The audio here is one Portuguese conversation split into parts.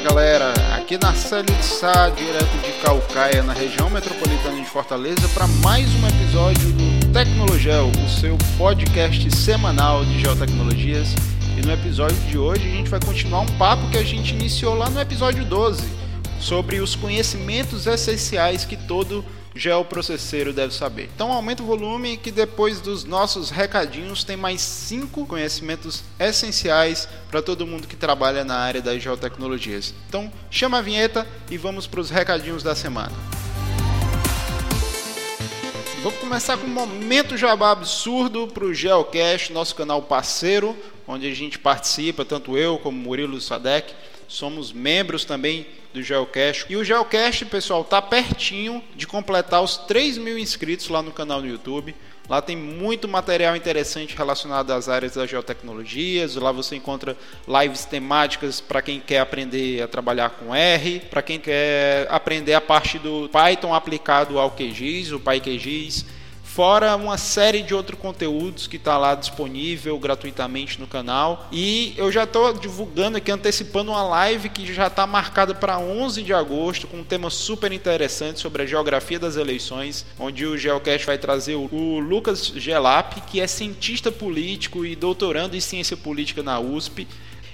Fala galera, aqui na Célio de Sá, direto de Calcaia, na região metropolitana de Fortaleza, para mais um episódio do Tecnologel, o seu podcast semanal de geotecnologias. E no episódio de hoje a gente vai continuar um papo que a gente iniciou lá no episódio 12, sobre os conhecimentos essenciais que todo geoprocesseiro deve saber. Então aumenta o volume que depois dos nossos recadinhos tem mais cinco conhecimentos essenciais para todo mundo que trabalha na área das geotecnologias. Então chama a vinheta e vamos para os recadinhos da semana. Vamos começar com um momento jabá absurdo para o Geocast, nosso canal parceiro, onde a gente participa, tanto eu como Murilo Sadek, somos membros também do Geocast. E o Geocast, pessoal, tá pertinho de completar os 3 mil inscritos lá no canal do YouTube. Lá tem muito material interessante relacionado às áreas das geotecnologias. Lá você encontra lives temáticas para quem quer aprender a trabalhar com R, para quem quer aprender a parte do Python aplicado ao QGIS, o PyQGIS fora uma série de outros conteúdos que está lá disponível gratuitamente no canal. E eu já estou divulgando aqui, antecipando uma live que já está marcada para 11 de agosto, com um tema super interessante sobre a geografia das eleições, onde o Geocast vai trazer o Lucas Gelap, que é cientista político e doutorando em ciência política na USP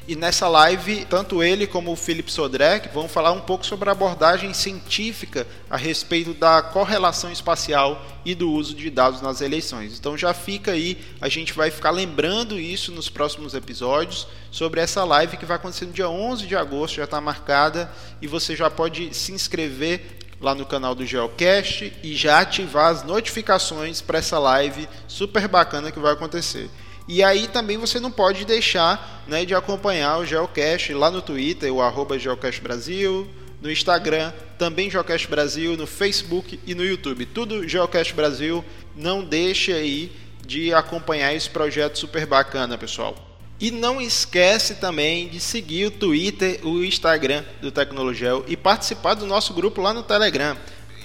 e nessa live, tanto ele como o Philip Sodrek vão falar um pouco sobre a abordagem científica a respeito da correlação espacial e do uso de dados nas eleições. Então já fica aí, a gente vai ficar lembrando isso nos próximos episódios sobre essa live que vai acontecer no dia 11 de agosto, já está marcada e você já pode se inscrever lá no canal do Geocast e já ativar as notificações para essa live super bacana que vai acontecer. E aí também você não pode deixar né, de acompanhar o Geocast lá no Twitter, o arroba Geocast Brasil, no Instagram, também Geocast Brasil, no Facebook e no YouTube. Tudo Geocast Brasil. Não deixe aí de acompanhar esse projeto super bacana, pessoal. E não esquece também de seguir o Twitter, o Instagram do Tecnologel e participar do nosso grupo lá no Telegram.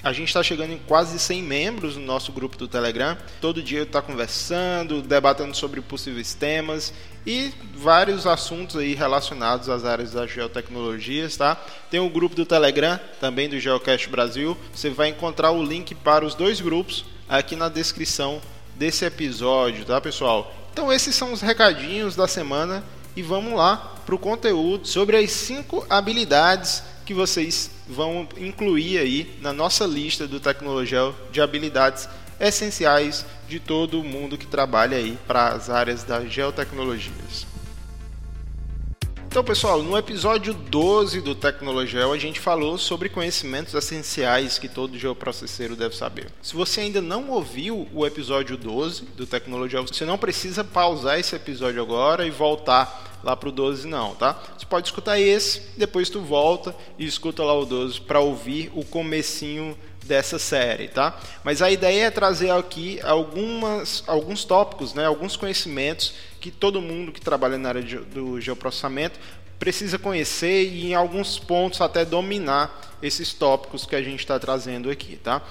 A gente está chegando em quase 100 membros no nosso grupo do Telegram. Todo dia está conversando, debatendo sobre possíveis temas e vários assuntos aí relacionados às áreas das geotecnologias, tá? Tem o grupo do Telegram, também do Geocast Brasil. Você vai encontrar o link para os dois grupos aqui na descrição desse episódio, tá, pessoal? Então esses são os recadinhos da semana e vamos lá para o conteúdo sobre as cinco habilidades que vocês vão incluir aí na nossa lista do Tecnologel de habilidades essenciais de todo mundo que trabalha aí para as áreas das geotecnologias. Então, pessoal, no episódio 12 do Tecnologel, a gente falou sobre conhecimentos essenciais que todo geoprocesseiro deve saber. Se você ainda não ouviu o episódio 12 do Tecnologel, você não precisa pausar esse episódio agora e voltar lá pro 12 não, tá? Você pode escutar esse, depois tu volta e escuta lá o 12 para ouvir o comecinho dessa série, tá? Mas a ideia é trazer aqui algumas, alguns tópicos, né? Alguns conhecimentos que todo mundo que trabalha na área de, do geoprocessamento precisa conhecer e em alguns pontos até dominar esses tópicos que a gente está trazendo aqui, tá?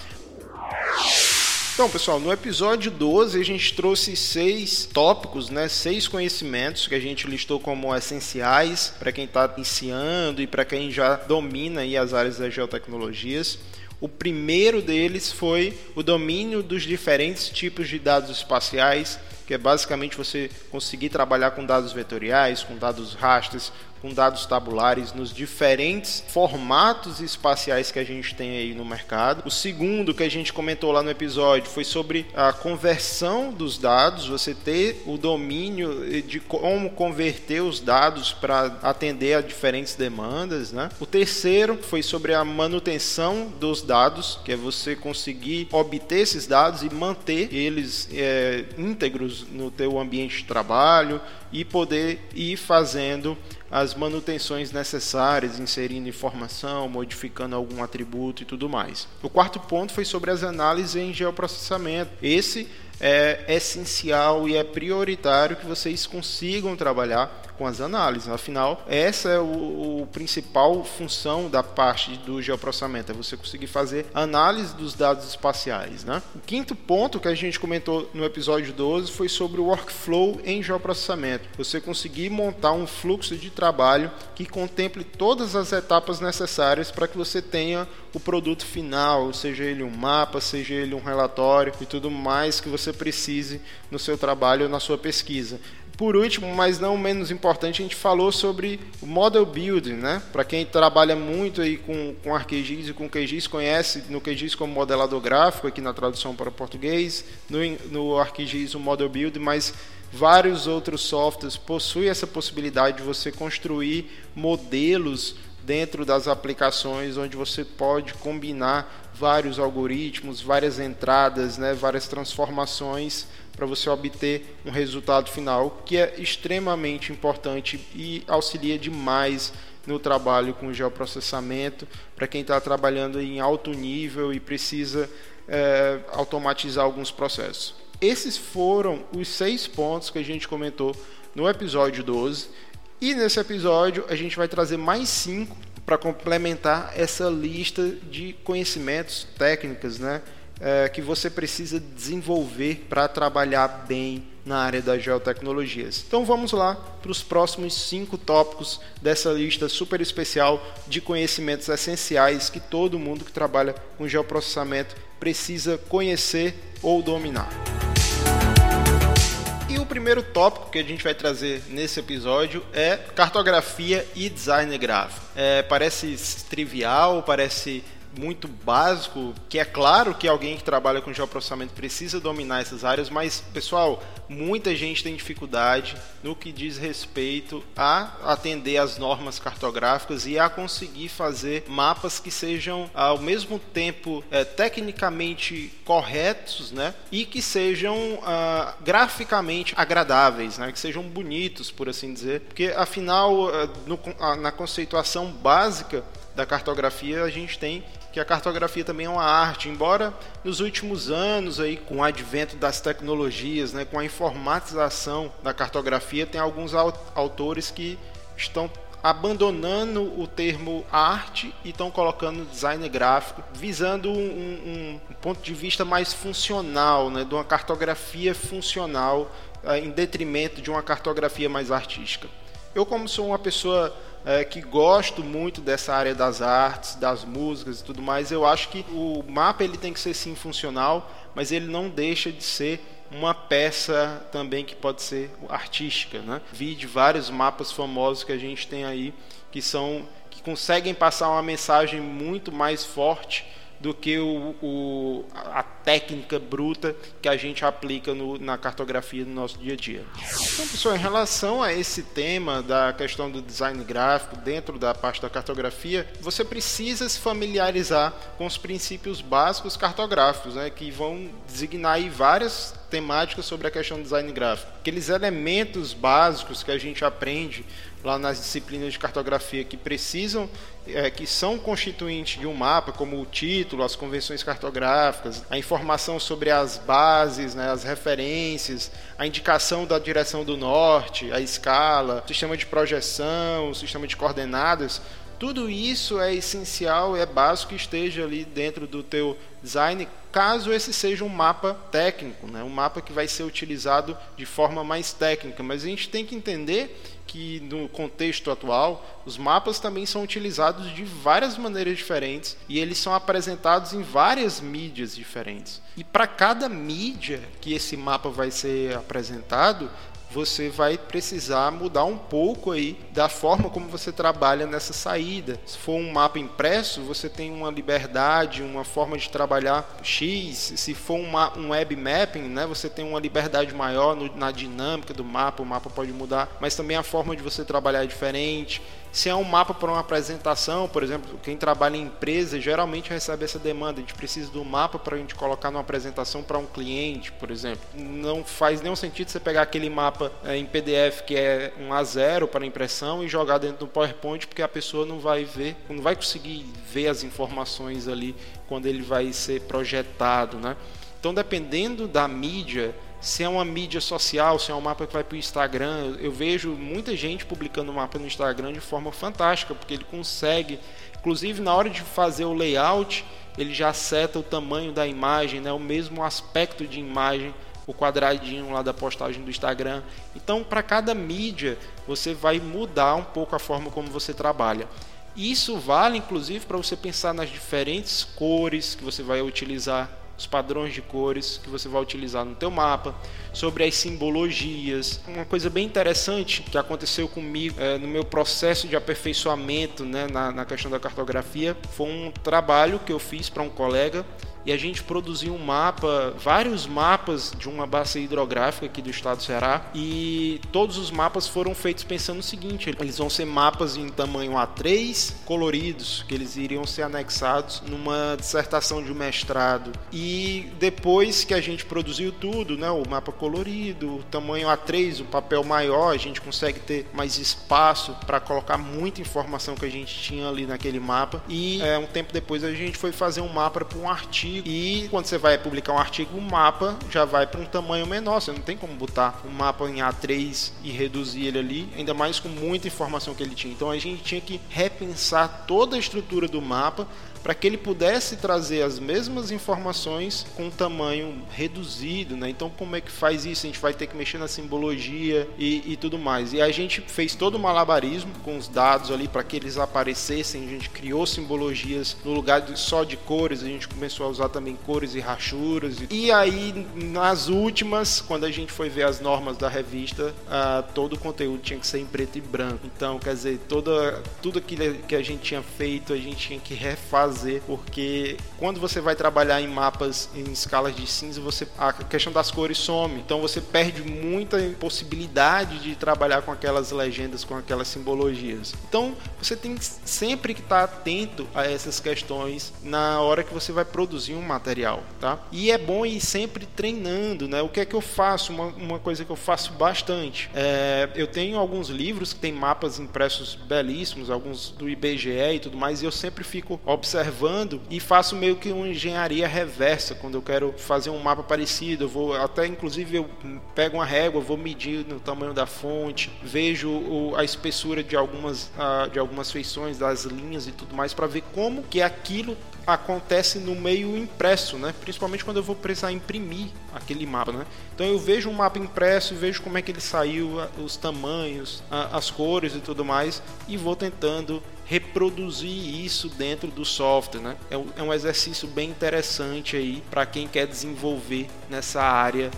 Então, pessoal, no episódio 12 a gente trouxe seis tópicos, né, seis conhecimentos que a gente listou como essenciais para quem está iniciando e para quem já domina aí as áreas das geotecnologias. O primeiro deles foi o domínio dos diferentes tipos de dados espaciais, que é basicamente você conseguir trabalhar com dados vetoriais, com dados rasters, com dados tabulares nos diferentes formatos espaciais que a gente tem aí no mercado. O segundo que a gente comentou lá no episódio foi sobre a conversão dos dados, você ter o domínio de como converter os dados para atender a diferentes demandas. Né? O terceiro foi sobre a manutenção dos dados, que é você conseguir obter esses dados e manter eles é, íntegros no teu ambiente de trabalho e poder ir fazendo as manutenções necessárias, inserindo informação, modificando algum atributo e tudo mais. O quarto ponto foi sobre as análises em geoprocessamento. Esse é essencial e é prioritário que vocês consigam trabalhar com as análises. Afinal, essa é o, o principal função da parte do geoprocessamento, é você conseguir fazer análise dos dados espaciais. Né? O quinto ponto que a gente comentou no episódio 12 foi sobre o workflow em geoprocessamento. Você conseguir montar um fluxo de trabalho que contemple todas as etapas necessárias para que você tenha o produto final, seja ele um mapa, seja ele um relatório e tudo mais que você precise no seu trabalho ou na sua pesquisa. Por último, mas não menos importante, a gente falou sobre o model building, né? Para quem trabalha muito aí com, com ArcGIS e com QGIS, conhece no QGIS como modelador gráfico, aqui na tradução para português, no, no ArcGIS o model building, mas vários outros softwares possuem essa possibilidade de você construir modelos dentro das aplicações onde você pode combinar vários algoritmos, várias entradas, né, várias transformações para você obter um resultado final que é extremamente importante e auxilia demais no trabalho com geoprocessamento para quem está trabalhando em alto nível e precisa é, automatizar alguns processos. Esses foram os seis pontos que a gente comentou no episódio 12 e nesse episódio a gente vai trazer mais cinco para complementar essa lista de conhecimentos, técnicas, né? é, que você precisa desenvolver para trabalhar bem na área das geotecnologias. Então vamos lá para os próximos cinco tópicos dessa lista super especial de conhecimentos essenciais que todo mundo que trabalha com geoprocessamento precisa conhecer ou dominar. Primeiro tópico que a gente vai trazer nesse episódio é cartografia e design gráfico. É, parece trivial, parece muito básico, que é claro que alguém que trabalha com geoprocessamento precisa dominar essas áreas, mas pessoal, muita gente tem dificuldade no que diz respeito a atender às normas cartográficas e a conseguir fazer mapas que sejam ao mesmo tempo é, tecnicamente corretos, né, e que sejam ah, graficamente agradáveis, né, que sejam bonitos, por assim dizer, porque afinal ah, no, ah, na conceituação básica da cartografia a gente tem que a cartografia também é uma arte, embora nos últimos anos aí com o advento das tecnologias, né, com a informatização da cartografia, tem alguns autores que estão abandonando o termo arte e estão colocando design gráfico, visando um, um, um ponto de vista mais funcional, né, de uma cartografia funcional eh, em detrimento de uma cartografia mais artística. Eu, como sou uma pessoa é, que gosto muito dessa área das artes, das músicas e tudo mais. Eu acho que o mapa ele tem que ser sim funcional, mas ele não deixa de ser uma peça também que pode ser artística, né? Vi de vários mapas famosos que a gente tem aí que são que conseguem passar uma mensagem muito mais forte do que o, o, a técnica bruta que a gente aplica no, na cartografia do nosso dia a dia. Então, pessoal, em relação a esse tema da questão do design gráfico dentro da parte da cartografia, você precisa se familiarizar com os princípios básicos cartográficos, né, que vão designar aí várias temáticas sobre a questão do design gráfico. Aqueles elementos básicos que a gente aprende lá nas disciplinas de cartografia que precisam, é, que são constituintes de um mapa, como o título, as convenções cartográficas, a informação sobre as bases, né, as referências, a indicação da direção do norte, a escala, o sistema de projeção, o sistema de coordenadas, tudo isso é essencial, é básico que esteja ali dentro do teu design, caso esse seja um mapa técnico, né? um mapa que vai ser utilizado de forma mais técnica. Mas a gente tem que entender que no contexto atual, os mapas também são utilizados de várias maneiras diferentes e eles são apresentados em várias mídias diferentes. E para cada mídia que esse mapa vai ser apresentado, você vai precisar mudar um pouco aí da forma como você trabalha nessa saída. Se for um mapa impresso, você tem uma liberdade, uma forma de trabalhar X. Se for uma, um web mapping, né, você tem uma liberdade maior no, na dinâmica do mapa, o mapa pode mudar, mas também a forma de você trabalhar é diferente. Se é um mapa para uma apresentação, por exemplo, quem trabalha em empresa geralmente recebe essa demanda. A gente precisa do mapa para a gente colocar numa apresentação para um cliente, por exemplo. Não faz nenhum sentido você pegar aquele mapa é, em PDF que é um A0 para impressão e jogar dentro do PowerPoint, porque a pessoa não vai ver, não vai conseguir ver as informações ali quando ele vai ser projetado, né? Então, dependendo da mídia se é uma mídia social, se é um mapa que vai para o Instagram. Eu vejo muita gente publicando mapa no Instagram de forma fantástica, porque ele consegue, inclusive na hora de fazer o layout, ele já seta o tamanho da imagem, né, o mesmo aspecto de imagem, o quadradinho lá da postagem do Instagram. Então, para cada mídia, você vai mudar um pouco a forma como você trabalha. Isso vale inclusive para você pensar nas diferentes cores que você vai utilizar os padrões de cores que você vai utilizar no teu mapa, sobre as simbologias. Uma coisa bem interessante que aconteceu comigo é, no meu processo de aperfeiçoamento né, na, na questão da cartografia foi um trabalho que eu fiz para um colega e a gente produziu um mapa, vários mapas de uma bacia hidrográfica aqui do estado do Ceará e todos os mapas foram feitos pensando no seguinte, eles vão ser mapas em tamanho A3, coloridos, que eles iriam ser anexados numa dissertação de mestrado. E depois que a gente produziu tudo, né, o mapa colorido, o tamanho A3, o papel maior, a gente consegue ter mais espaço para colocar muita informação que a gente tinha ali naquele mapa. E é, um tempo depois a gente foi fazer um mapa para um artigo artigo e quando você vai publicar um artigo, o mapa já vai para um tamanho menor. Você não tem como botar um mapa em A3 e reduzir ele ali, ainda mais com muita informação que ele tinha. Então a gente tinha que repensar toda a estrutura do mapa para que ele pudesse trazer as mesmas informações com tamanho reduzido, né? Então como é que faz isso? A gente vai ter que mexer na simbologia e, e tudo mais. E a gente fez todo o malabarismo com os dados ali para que eles aparecessem. A gente criou simbologias no lugar de, só de cores. A gente começou a usar também cores e rachuras. E aí nas últimas, quando a gente foi ver as normas da revista, uh, todo o conteúdo tinha que ser em preto e branco. Então quer dizer toda tudo aquilo que a gente tinha feito a gente tinha que refazer fazer, porque quando você vai trabalhar em mapas em escalas de cinza, você a questão das cores some. Então você perde muita possibilidade de trabalhar com aquelas legendas, com aquelas simbologias. Então você tem sempre que estar atento a essas questões na hora que você vai produzir um material, tá? E é bom ir sempre treinando, né? O que é que eu faço? Uma, uma coisa que eu faço bastante. É, eu tenho alguns livros que tem mapas impressos belíssimos, alguns do IBGE e tudo mais, e eu sempre fico observando observando e faço meio que uma engenharia reversa quando eu quero fazer um mapa parecido. Eu vou até inclusive eu pego uma régua, vou medir no tamanho da fonte, vejo o, a espessura de algumas uh, de algumas feições das linhas e tudo mais para ver como que aquilo acontece no meio impresso, né? Principalmente quando eu vou precisar imprimir aquele mapa, né? Então eu vejo um mapa impresso vejo como é que ele saiu, os tamanhos, as cores e tudo mais, e vou tentando reproduzir isso dentro do software, né? É um é exercício bem interessante aí para quem quer desenvolver nessa área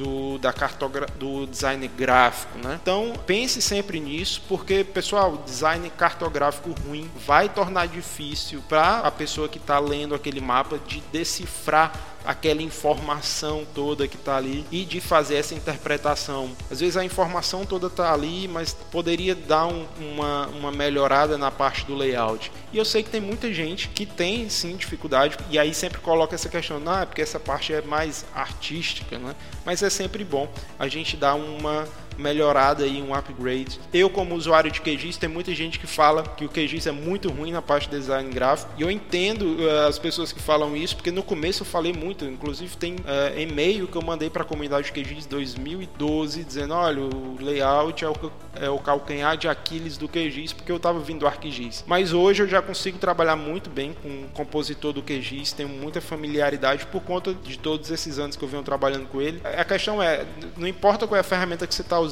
do, da cartogra do design gráfico, né? Então pense sempre nisso, porque pessoal, design cartográfico ruim vai tornar difícil para a pessoa que está lendo aquele mapa de decifrar aquela informação toda que está ali e de fazer essa interpretação. Às vezes a informação toda está ali, mas poderia dar um, uma, uma melhorada na parte do layout. E eu sei que tem muita gente que tem sim dificuldade e aí sempre coloca essa questão, é porque essa parte é mais artística, né? Mas é sempre bom a gente dar uma melhorada e um upgrade. Eu, como usuário de QGIS, tem muita gente que fala que o QGIS é muito ruim na parte de design gráfico. E eu entendo uh, as pessoas que falam isso, porque no começo eu falei muito. Inclusive, tem uh, e-mail que eu mandei para a comunidade de QGIS 2012 dizendo: olha, o layout é o, é o calcanhar de Aquiles do QGIS, porque eu estava vindo do ArcGIS. Mas hoje eu já consigo trabalhar muito bem com o compositor do QGIS, tenho muita familiaridade por conta de todos esses anos que eu venho trabalhando com ele. A questão é: não importa qual é a ferramenta que você está usando,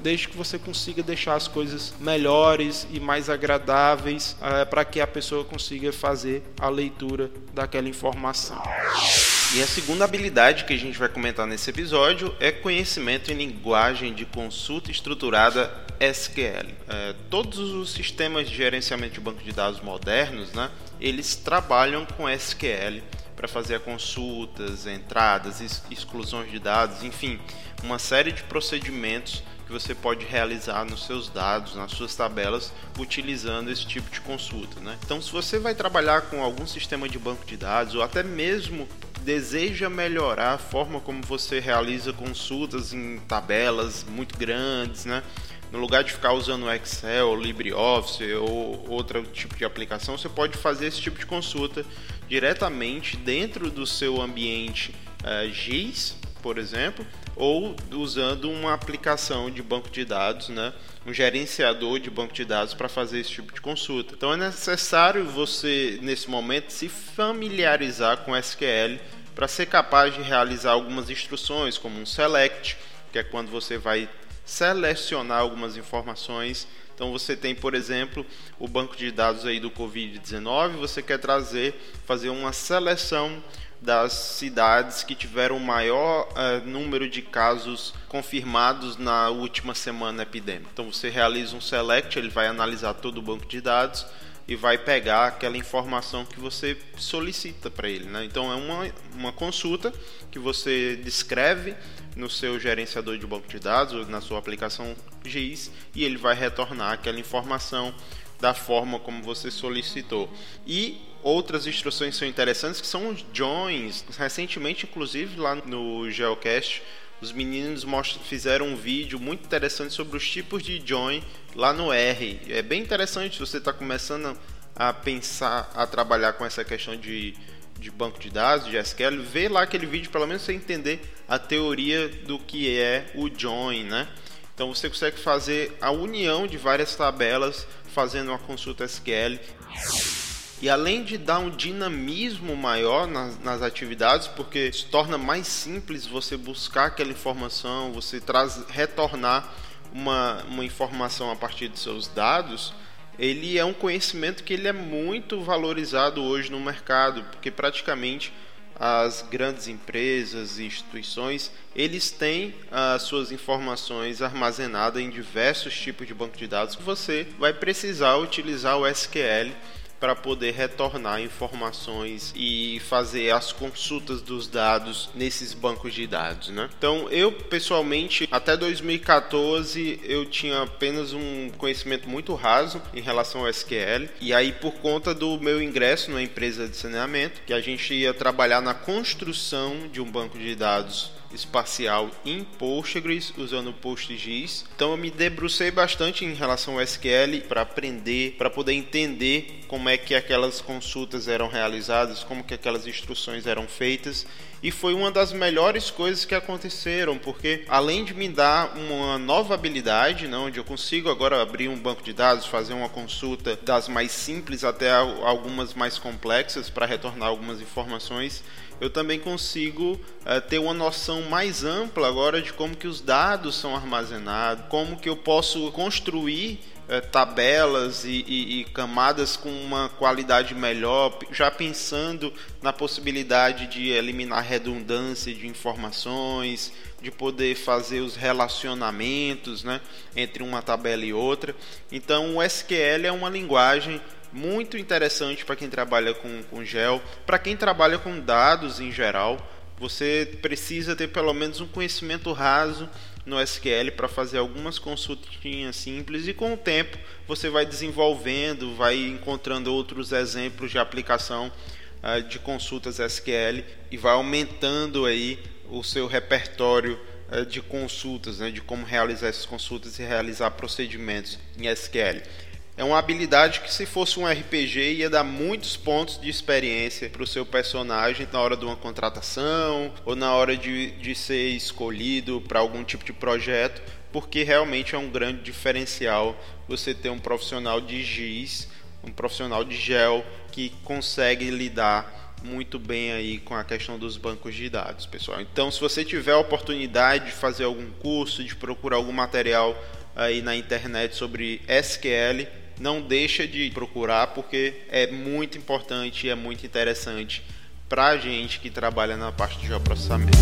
desde que você consiga deixar as coisas melhores e mais agradáveis é, para que a pessoa consiga fazer a leitura daquela informação. E a segunda habilidade que a gente vai comentar nesse episódio é conhecimento em linguagem de consulta estruturada SQL. É, todos os sistemas de gerenciamento de banco de dados modernos, né, eles trabalham com SQL para fazer consultas, entradas, exclusões de dados, enfim, uma série de procedimentos que você pode realizar nos seus dados, nas suas tabelas, utilizando esse tipo de consulta. Né? Então, se você vai trabalhar com algum sistema de banco de dados ou até mesmo deseja melhorar a forma como você realiza consultas em tabelas muito grandes, né? No lugar de ficar usando Excel, LibreOffice ou outro tipo de aplicação, você pode fazer esse tipo de consulta diretamente dentro do seu ambiente uh, GIS por exemplo, ou usando uma aplicação de banco de dados, né? um gerenciador de banco de dados para fazer esse tipo de consulta. Então é necessário você, nesse momento, se familiarizar com SQL para ser capaz de realizar algumas instruções, como um select, que é quando você vai selecionar algumas informações. Então você tem, por exemplo, o banco de dados aí do COVID-19, você quer trazer, fazer uma seleção das cidades que tiveram o maior uh, número de casos confirmados na última semana epidêmica. Então você realiza um select, ele vai analisar todo o banco de dados e vai pegar aquela informação que você solicita para ele. Né? Então é uma, uma consulta que você descreve no seu gerenciador de banco de dados ou na sua aplicação GIS e ele vai retornar aquela informação da forma como você solicitou. E outras instruções são interessantes que são os joins. Recentemente, inclusive, lá no Geocast, os meninos fizeram um vídeo muito interessante sobre os tipos de join lá no R. É bem interessante se você está começando a pensar, a trabalhar com essa questão de, de banco de dados, de SQL, vê lá aquele vídeo, pelo menos você entender a teoria do que é o join, né? Então você consegue fazer a união de várias tabelas fazendo uma consulta SQL. E além de dar um dinamismo maior nas, nas, atividades, porque se torna mais simples você buscar aquela informação, você traz, retornar uma, uma informação a partir de seus dados, ele é um conhecimento que ele é muito valorizado hoje no mercado, porque praticamente as grandes empresas e instituições, eles têm as suas informações armazenadas em diversos tipos de banco de dados que você vai precisar utilizar o SQL para poder retornar informações e fazer as consultas dos dados nesses bancos de dados, né? Então, eu pessoalmente até 2014 eu tinha apenas um conhecimento muito raso em relação ao SQL e aí por conta do meu ingresso na empresa de saneamento, que a gente ia trabalhar na construção de um banco de dados espacial em Postgres usando PostGIS. Então eu me debrucei bastante em relação ao SQL para aprender, para poder entender como é que aquelas consultas eram realizadas, como que aquelas instruções eram feitas e foi uma das melhores coisas que aconteceram, porque além de me dar uma nova habilidade, né, onde eu consigo agora abrir um banco de dados, fazer uma consulta das mais simples até algumas mais complexas para retornar algumas informações, eu também consigo uh, ter uma noção mais ampla agora de como que os dados são armazenados, como que eu posso construir uh, tabelas e, e, e, camadas com uma qualidade melhor, já pensando na possibilidade de eliminar redundância de informações, de poder fazer os relacionamentos né, entre uma tabela e outra. Então, o SQL é uma linguagem muito interessante para quem trabalha com, com gel, para quem trabalha com dados em geral. Você precisa ter pelo menos um conhecimento raso no SQL para fazer algumas consultinhas simples e com o tempo você vai desenvolvendo, vai encontrando outros exemplos de aplicação uh, de consultas SQL e vai aumentando aí o seu repertório uh, de consultas, né, de como realizar essas consultas e realizar procedimentos em SQL é uma habilidade que, se fosse um RPG, ia dar muitos pontos de experiência para o seu personagem na hora de uma contratação ou na hora de, de ser escolhido para algum tipo de projeto, porque realmente é um grande diferencial você ter um profissional de giz, um profissional de gel que consegue lidar muito bem aí com a questão dos bancos de dados, pessoal. Então, se você tiver a oportunidade de fazer algum curso, de procurar algum material aí na internet sobre SQL, não deixa de procurar porque é muito importante e é muito interessante para a gente que trabalha na parte de geoprocessamento.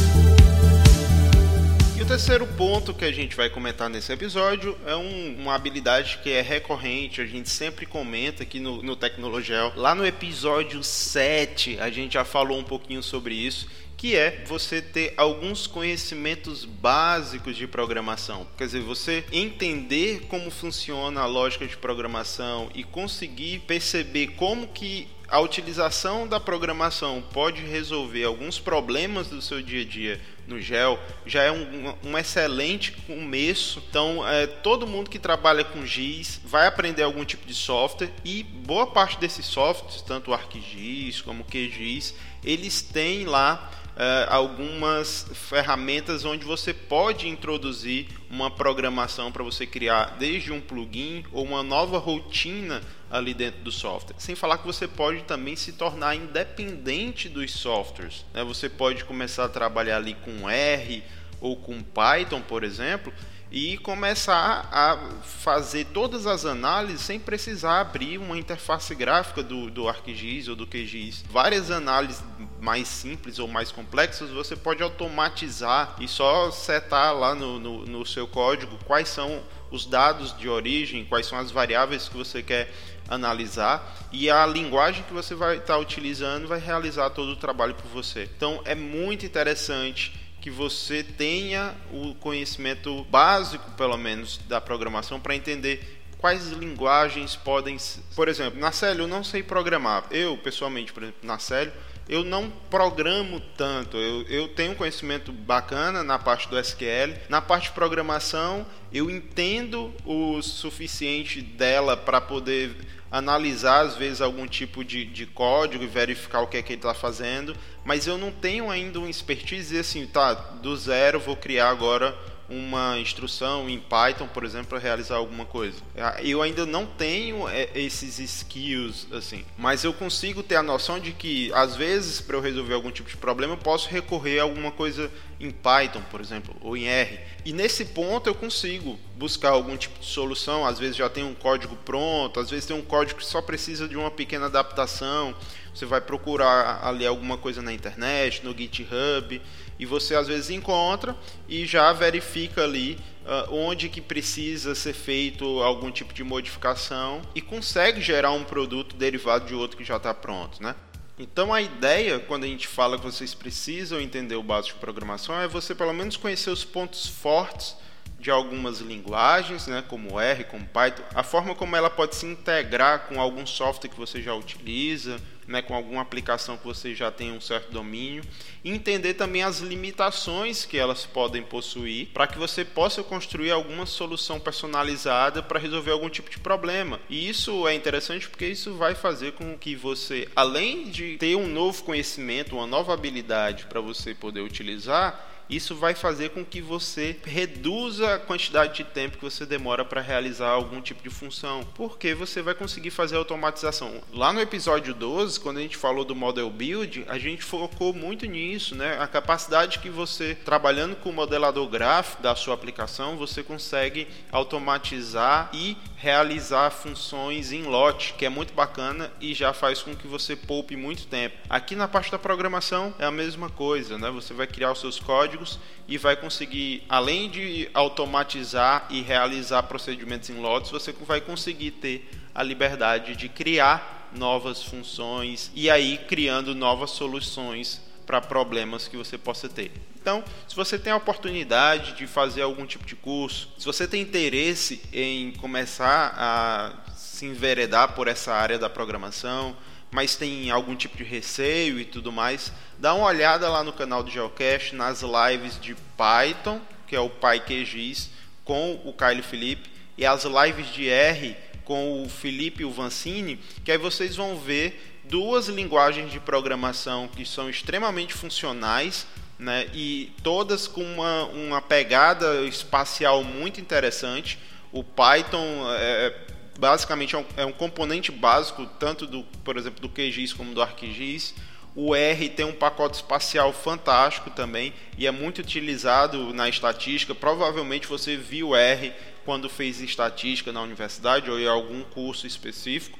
E o terceiro ponto que a gente vai comentar nesse episódio é um, uma habilidade que é recorrente, a gente sempre comenta aqui no, no Tecnologel. Lá no episódio 7 a gente já falou um pouquinho sobre isso, que é você ter alguns conhecimentos básicos de programação. Quer dizer, você entender como funciona a lógica de programação e conseguir perceber como que a utilização da programação pode resolver alguns problemas do seu dia a dia no GEL já é um, um excelente começo. Então, é, todo mundo que trabalha com GIS vai aprender algum tipo de software e boa parte desses softwares, tanto o ArcGIS como o QGIS, eles têm lá é, algumas ferramentas onde você pode introduzir uma programação para você criar desde um plugin ou uma nova rotina ali dentro do software. Sem falar que você pode também se tornar independente dos softwares. Né? Você pode começar a trabalhar ali com R ou com Python, por exemplo, e começar a fazer todas as análises sem precisar abrir uma interface gráfica do, do ArcGIS ou do QGIS. Várias análises mais simples ou mais complexas você pode automatizar e só setar lá no, no, no seu código quais são os dados de origem, quais são as variáveis que você quer analisar e a linguagem que você vai estar utilizando vai realizar todo o trabalho por você. Então é muito interessante que você tenha o conhecimento básico, pelo menos, da programação para entender quais linguagens podem. Por exemplo, na Célio eu não sei programar. Eu, pessoalmente, por exemplo, na Célio, eu não programo tanto. Eu, eu tenho um conhecimento bacana na parte do SQL. Na parte de programação, eu entendo o suficiente dela para poder analisar às vezes algum tipo de, de código e verificar o que é que ele está fazendo, mas eu não tenho ainda um expertise assim, tá, do zero vou criar agora uma instrução em Python, por exemplo, para realizar alguma coisa. Ah, eu ainda não tenho é, esses skills assim, mas eu consigo ter a noção de que às vezes para eu resolver algum tipo de problema eu posso recorrer a alguma coisa em Python, por exemplo, ou em R. E nesse ponto eu consigo buscar algum tipo de solução, às vezes já tem um código pronto, às vezes tem um código que só precisa de uma pequena adaptação. Você vai procurar ali alguma coisa na internet, no GitHub, e você às vezes encontra e já verifica ali uh, onde que precisa ser feito algum tipo de modificação e consegue gerar um produto derivado de outro que já está pronto, né? Então a ideia, quando a gente fala que vocês precisam entender o básico de programação, é você pelo menos conhecer os pontos fortes de algumas linguagens, né, como R, como Python, a forma como ela pode se integrar com algum software que você já utiliza, né, com alguma aplicação que você já tem um certo domínio, e entender também as limitações que elas podem possuir, para que você possa construir alguma solução personalizada para resolver algum tipo de problema. E isso é interessante porque isso vai fazer com que você, além de ter um novo conhecimento, uma nova habilidade para você poder utilizar, isso vai fazer com que você reduza a quantidade de tempo que você demora para realizar algum tipo de função, porque você vai conseguir fazer automatização. Lá no episódio 12, quando a gente falou do model build, a gente focou muito nisso, né? A capacidade que você trabalhando com o modelador gráfico da sua aplicação, você consegue automatizar e realizar funções em lote, que é muito bacana e já faz com que você poupe muito tempo. Aqui na parte da programação é a mesma coisa, né? Você vai criar os seus códigos e vai conseguir, além de automatizar e realizar procedimentos em lotes, você vai conseguir ter a liberdade de criar novas funções e aí criando novas soluções para problemas que você possa ter. Então, se você tem a oportunidade de fazer algum tipo de curso, se você tem interesse em começar a se enveredar por essa área da programação, mas tem algum tipo de receio e tudo mais, dá uma olhada lá no canal do Geocache, nas lives de Python, que é o PyQGIS, com o Caio Felipe, e as lives de R com o Felipe e o Vancini, que aí vocês vão ver duas linguagens de programação que são extremamente funcionais né, e todas com uma, uma pegada espacial muito interessante. O Python é, basicamente é um, é um, componente básico tanto do, por exemplo, do QGIS como do ArcGIS. O R tem um pacote espacial fantástico também e é muito utilizado na estatística. Provavelmente você viu R quando fez estatística na universidade ou em algum curso específico.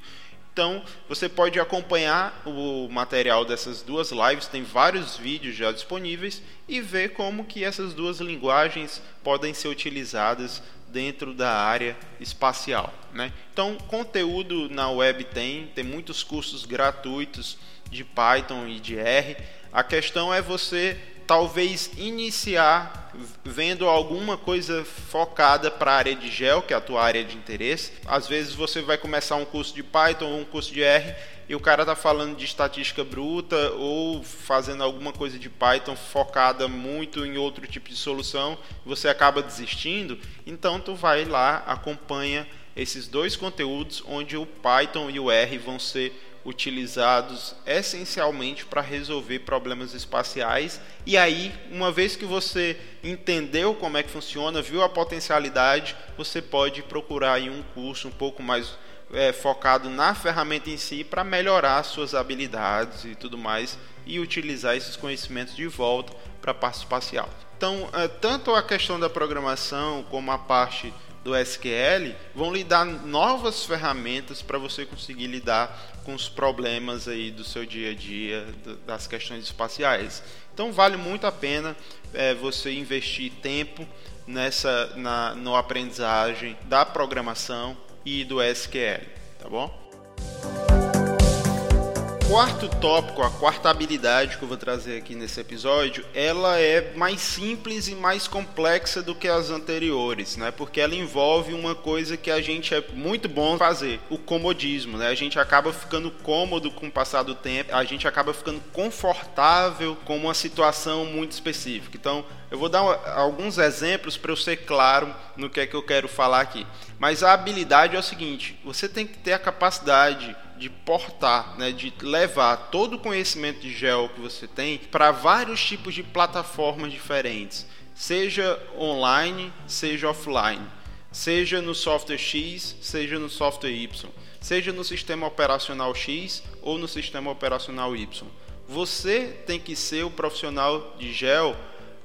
Então, você pode acompanhar o material dessas duas lives, tem vários vídeos já disponíveis e ver como que essas duas linguagens podem ser utilizadas dentro da área espacial, né? Então, conteúdo na web tem, tem muitos cursos gratuitos de Python e de R. A questão é você talvez iniciar vendo alguma coisa focada para a área de gel, que é a tua área de interesse. Às vezes você vai começar um curso de Python ou um curso de R e o cara está falando de estatística bruta ou fazendo alguma coisa de Python focada muito em outro tipo de solução, você acaba desistindo, então tu vai lá, acompanha esses dois conteúdos onde o Python e o R vão ser utilizados essencialmente para resolver problemas espaciais. E aí, uma vez que você entendeu como é que funciona, viu a potencialidade, você pode procurar aí um curso um pouco mais é, focado na ferramenta em si para melhorar suas habilidades e tudo mais e utilizar esses conhecimentos de volta para a parte espacial. Então, é, tanto a questão da programação como a parte do SQL vão lhe dar novas ferramentas para você conseguir lidar com os problemas aí do seu dia a dia, das questões espaciais. Então vale muito a pena é, você investir tempo nessa na no aprendizagem da programação e do SQL, tá bom? Quarto tópico, a quarta habilidade que eu vou trazer aqui nesse episódio, ela é mais simples e mais complexa do que as anteriores, né? Porque ela envolve uma coisa que a gente é muito bom fazer, o comodismo, né? A gente acaba ficando cômodo com o passar do tempo, a gente acaba ficando confortável com uma situação muito específica. Então, eu vou dar alguns exemplos para eu ser claro no que é que eu quero falar aqui. Mas a habilidade é o seguinte: você tem que ter a capacidade de portar, né, de levar todo o conhecimento de gel que você tem para vários tipos de plataformas diferentes, seja online, seja offline, seja no software X, seja no software Y, seja no sistema operacional X ou no sistema operacional Y. Você tem que ser o profissional de gel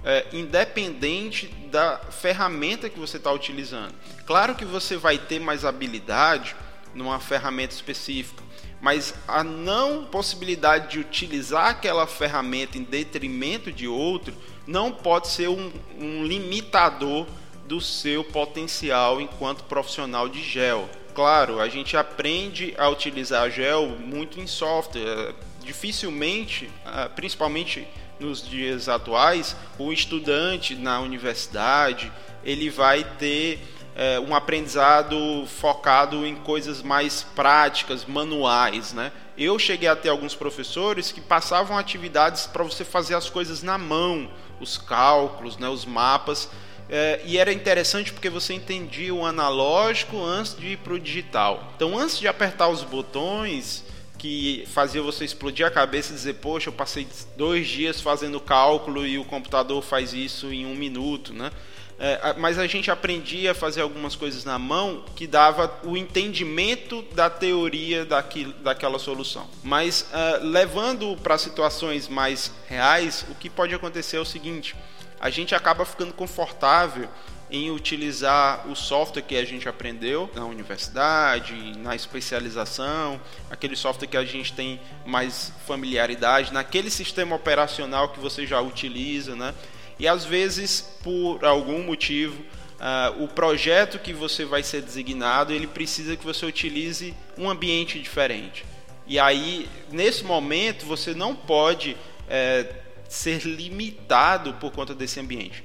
é, independente da ferramenta que você está utilizando. Claro que você vai ter mais habilidade numa ferramenta específica, mas a não possibilidade de utilizar aquela ferramenta em detrimento de outro não pode ser um, um limitador do seu potencial enquanto profissional de gel. Claro, a gente aprende a utilizar gel muito em software. Dificilmente, ah, principalmente nos dias atuais, o estudante na universidade ele vai ter é, um aprendizado focado em coisas mais práticas, manuais, né? Eu cheguei a ter alguns professores que passavam atividades para você fazer as coisas na mão, os cálculos, né, os mapas, é, e era interessante porque você entendia o analógico antes de ir para o digital. Então, antes de apertar os botões que fazia você explodir a cabeça e dizer, poxa, eu passei dois dias fazendo cálculo e o computador faz isso em um minuto, né? É, mas a gente aprendia a fazer algumas coisas na mão que dava o entendimento da teoria daquela solução. Mas uh, levando para situações mais reais, o que pode acontecer é o seguinte: a gente acaba ficando confortável em utilizar o software que a gente aprendeu na universidade, na especialização, aquele software que a gente tem mais familiaridade, naquele sistema operacional que você já utiliza, né? E às vezes, por algum motivo, uh, o projeto que você vai ser designado, ele precisa que você utilize um ambiente diferente. E aí, nesse momento, você não pode é, ser limitado por conta desse ambiente.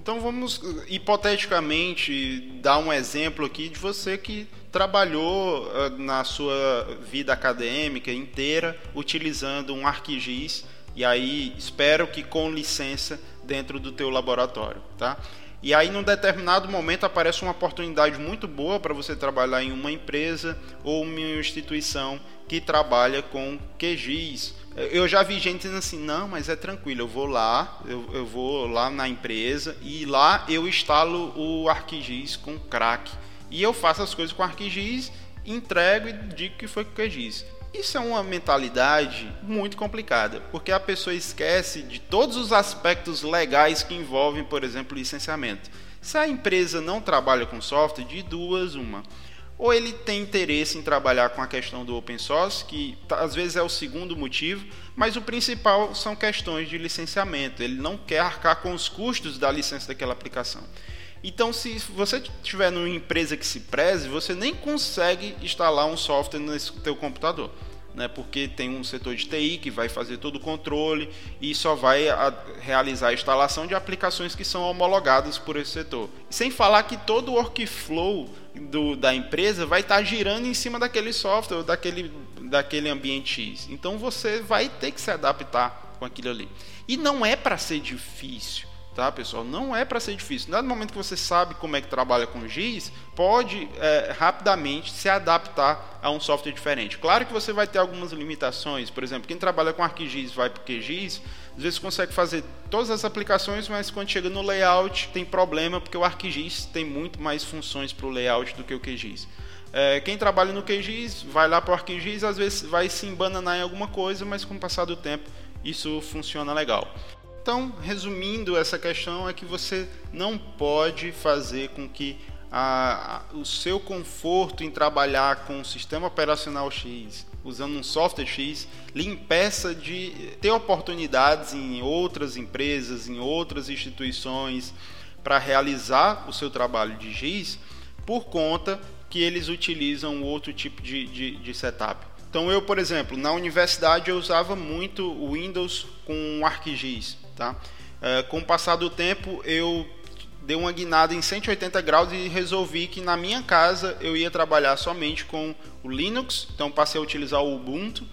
Então vamos hipoteticamente dar um exemplo aqui de você que trabalhou na sua vida acadêmica inteira utilizando um ArcGIS e aí espero que com licença dentro do teu laboratório, tá? E aí, num determinado momento, aparece uma oportunidade muito boa para você trabalhar em uma empresa ou uma instituição que trabalha com QGIS. Eu já vi gente dizendo assim: não, mas é tranquilo, eu vou lá, eu, eu vou lá na empresa e lá eu instalo o ArcGIS com crack. E eu faço as coisas com ArcGIS, entrego e digo que foi com QGIS. Isso é uma mentalidade muito complicada, porque a pessoa esquece de todos os aspectos legais que envolvem, por exemplo, licenciamento. Se a empresa não trabalha com software, de duas, uma. Ou ele tem interesse em trabalhar com a questão do open source, que às vezes é o segundo motivo, mas o principal são questões de licenciamento. Ele não quer arcar com os custos da licença daquela aplicação. Então, se você estiver numa empresa que se preze, você nem consegue instalar um software no seu computador. Né, porque tem um setor de TI que vai fazer todo o controle e só vai realizar a instalação de aplicações que são homologadas por esse setor. Sem falar que todo o workflow do, da empresa vai estar girando em cima daquele software, daquele, daquele ambiente X. Então você vai ter que se adaptar com aquilo ali. E não é para ser difícil tá, pessoal? Não é para ser difícil. No momento que você sabe como é que trabalha com GIS, pode é, rapidamente se adaptar a um software diferente. Claro que você vai ter algumas limitações. Por exemplo, quem trabalha com ArcGIS vai para o QGIS, às vezes consegue fazer todas as aplicações, mas quando chega no layout tem problema, porque o ArcGIS tem muito mais funções para o layout do que o QGIS. É, quem trabalha no QGIS vai lá para o ArcGIS, às vezes vai se embananar em alguma coisa, mas com o passar do tempo isso funciona legal. Então, resumindo essa questão, é que você não pode fazer com que a, a, o seu conforto em trabalhar com o sistema operacional X, usando um software X, lhe impeça de ter oportunidades em outras empresas, em outras instituições, para realizar o seu trabalho de X, por conta que eles utilizam outro tipo de, de, de setup. Então eu, por exemplo, na universidade eu usava muito o Windows com ArcGIS, tá? É, com o passar do tempo eu dei uma guinada em 180 graus e resolvi que na minha casa eu ia trabalhar somente com o Linux, então passei a utilizar o Ubuntu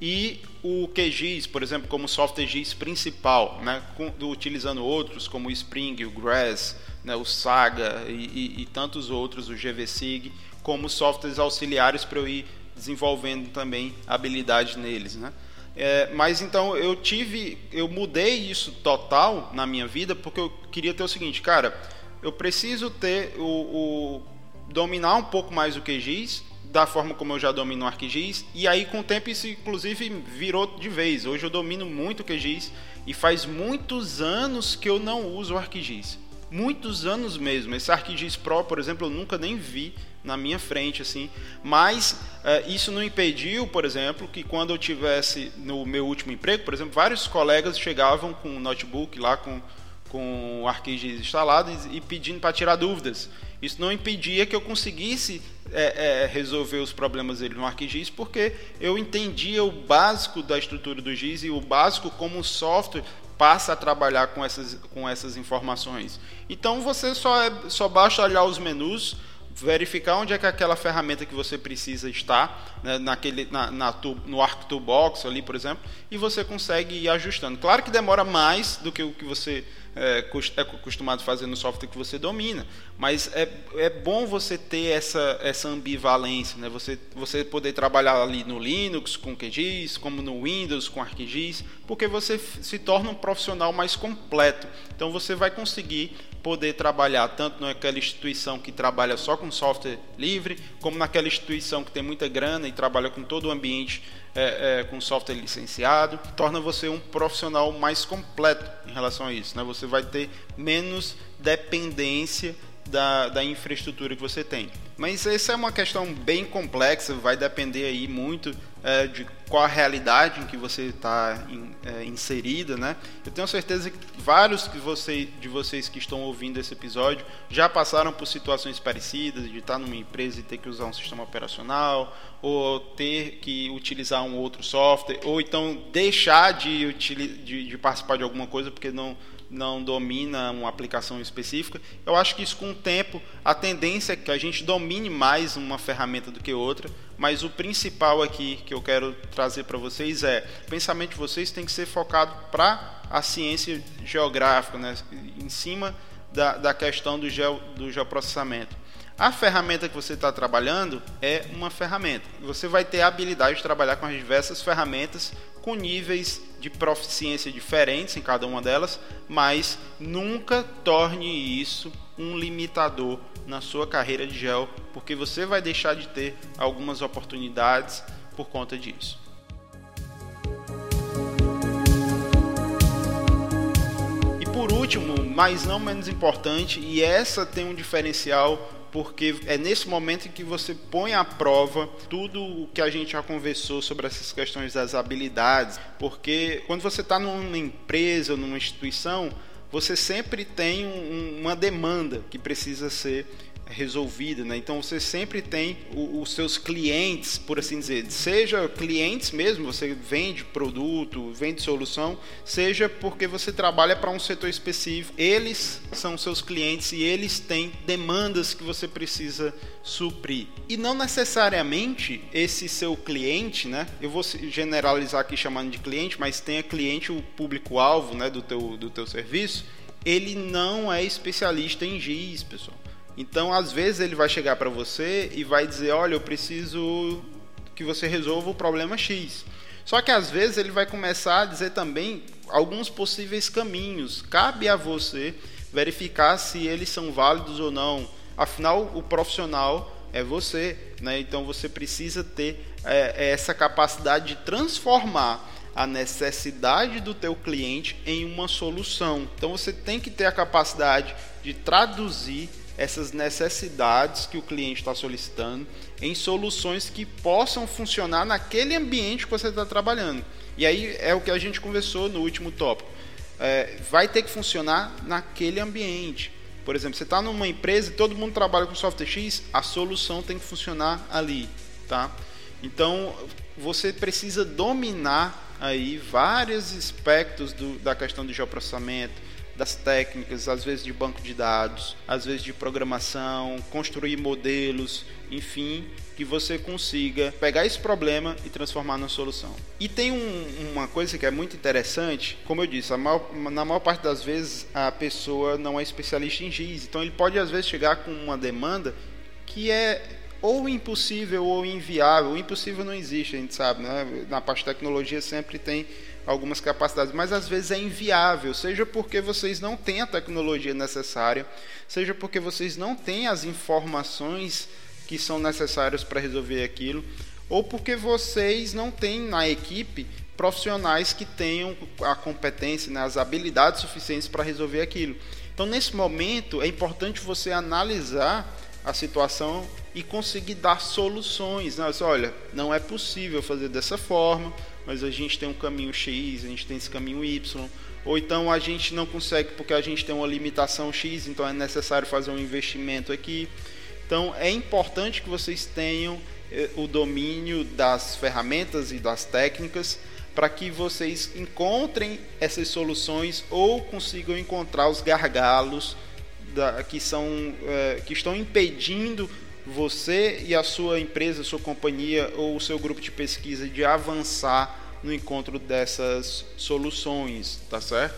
e o QGIS, por exemplo, como software GIS principal, né, utilizando outros como o Spring, o Grass, né, o Saga e, e, e tantos outros, o GVSig, como softwares auxiliares para eu ir desenvolvendo também habilidade neles, né? É, mas então eu tive, eu mudei isso total na minha vida porque eu queria ter o seguinte, cara, eu preciso ter o, o dominar um pouco mais o QGIS da forma como eu já domino o ArcGIS e aí com o tempo isso inclusive virou de vez. Hoje eu domino muito o QGIS e faz muitos anos que eu não uso o ArcGIS. Muitos anos mesmo. Esse ArcGIS Pro, por exemplo, eu nunca nem vi na minha frente assim mas uh, isso não impediu por exemplo que quando eu tivesse no meu último emprego por exemplo vários colegas chegavam com um notebook lá com com o ArcGIS instalado e, e pedindo para tirar dúvidas isso não impedia que eu conseguisse é, é, resolver os problemas dele no ArcGIS porque eu entendia o básico da estrutura do GIS e o básico como o software passa a trabalhar com essas, com essas informações. Então você só, é, só basta olhar os menus, verificar onde é que aquela ferramenta que você precisa está, né, naquele, na, na no Arc Toolbox ali, por exemplo, e você consegue ir ajustando. Claro que demora mais do que o que você é, é acostumado a fazer no software que você domina, mas é, é bom você ter essa, essa ambivalência, né? você, você poder trabalhar ali no Linux com QGIS, como no Windows com ArcGIS, porque você se torna um profissional mais completo. Então você vai conseguir poder trabalhar tanto naquela instituição que trabalha só com software livre, como naquela instituição que tem muita grana e trabalha com todo o ambiente é, é, com software licenciado, torna você um profissional mais completo em relação a isso. Né? Você vai ter menos dependência da, da infraestrutura que você tem. Mas essa é uma questão bem complexa, vai depender aí muito é, de qual a realidade em que você está in, é, inserida, né? Eu tenho certeza que vários que você, de vocês que estão ouvindo esse episódio já passaram por situações parecidas, de estar numa empresa e ter que usar um sistema operacional, ou ter que utilizar um outro software, ou então deixar de, de, de participar de alguma coisa porque não não domina uma aplicação específica. Eu acho que isso com o tempo, a tendência é que a gente domine mais uma ferramenta do que outra, mas o principal aqui que eu quero trazer para vocês é, o pensamento de vocês tem que ser focado para a ciência geográfica, né? em cima da, da questão do, geo, do geoprocessamento. A ferramenta que você está trabalhando é uma ferramenta. Você vai ter a habilidade de trabalhar com as diversas ferramentas com níveis de proficiência diferentes em cada uma delas, mas nunca torne isso um limitador na sua carreira de gel, porque você vai deixar de ter algumas oportunidades por conta disso. E por último, mas não menos importante, e essa tem um diferencial porque é nesse momento que você põe à prova tudo o que a gente já conversou sobre essas questões das habilidades, porque quando você está numa empresa numa instituição, você sempre tem um, uma demanda que precisa ser resolvida, né? Então você sempre tem o, os seus clientes, por assim dizer, seja clientes mesmo, você vende produto, vende solução, seja porque você trabalha para um setor específico, eles são seus clientes e eles têm demandas que você precisa suprir. E não necessariamente esse seu cliente, né? Eu vou generalizar aqui chamando de cliente, mas tenha cliente o público-alvo, né, do teu do teu serviço ele não é especialista em GIS, pessoal. Então, às vezes ele vai chegar para você e vai dizer, olha, eu preciso que você resolva o problema X. Só que às vezes ele vai começar a dizer também alguns possíveis caminhos. Cabe a você verificar se eles são válidos ou não. Afinal, o profissional é você, né? Então você precisa ter é, essa capacidade de transformar a necessidade do teu cliente em uma solução. Então você tem que ter a capacidade de traduzir essas necessidades que o cliente está solicitando em soluções que possam funcionar naquele ambiente que você está trabalhando. E aí é o que a gente conversou no último tópico. É, vai ter que funcionar naquele ambiente. Por exemplo, você está numa empresa e todo mundo trabalha com software X, a solução tem que funcionar ali, tá? Então você precisa dominar aí vários aspectos do, da questão do geoprocessamento, das técnicas, às vezes de banco de dados, às vezes de programação, construir modelos, enfim, que você consiga pegar esse problema e transformar numa solução. E tem um, uma coisa que é muito interessante, como eu disse, maior, na maior parte das vezes a pessoa não é especialista em GIS, então ele pode às vezes chegar com uma demanda que é ou impossível ou inviável. O impossível não existe, a gente sabe, né? Na parte de tecnologia sempre tem algumas capacidades, mas às vezes é inviável, seja porque vocês não têm a tecnologia necessária, seja porque vocês não têm as informações que são necessárias para resolver aquilo, ou porque vocês não têm na equipe profissionais que tenham a competência, né, as habilidades suficientes para resolver aquilo. Então, nesse momento, é importante você analisar a situação e conseguir dar soluções. Né? Olha, não é possível fazer dessa forma, mas a gente tem um caminho X, a gente tem esse caminho Y. Ou então a gente não consegue porque a gente tem uma limitação X, então é necessário fazer um investimento aqui. Então é importante que vocês tenham eh, o domínio das ferramentas e das técnicas para que vocês encontrem essas soluções ou consigam encontrar os gargalos da, que, são, é, que estão impedindo você e a sua empresa, sua companhia ou o seu grupo de pesquisa de avançar no encontro dessas soluções, tá certo?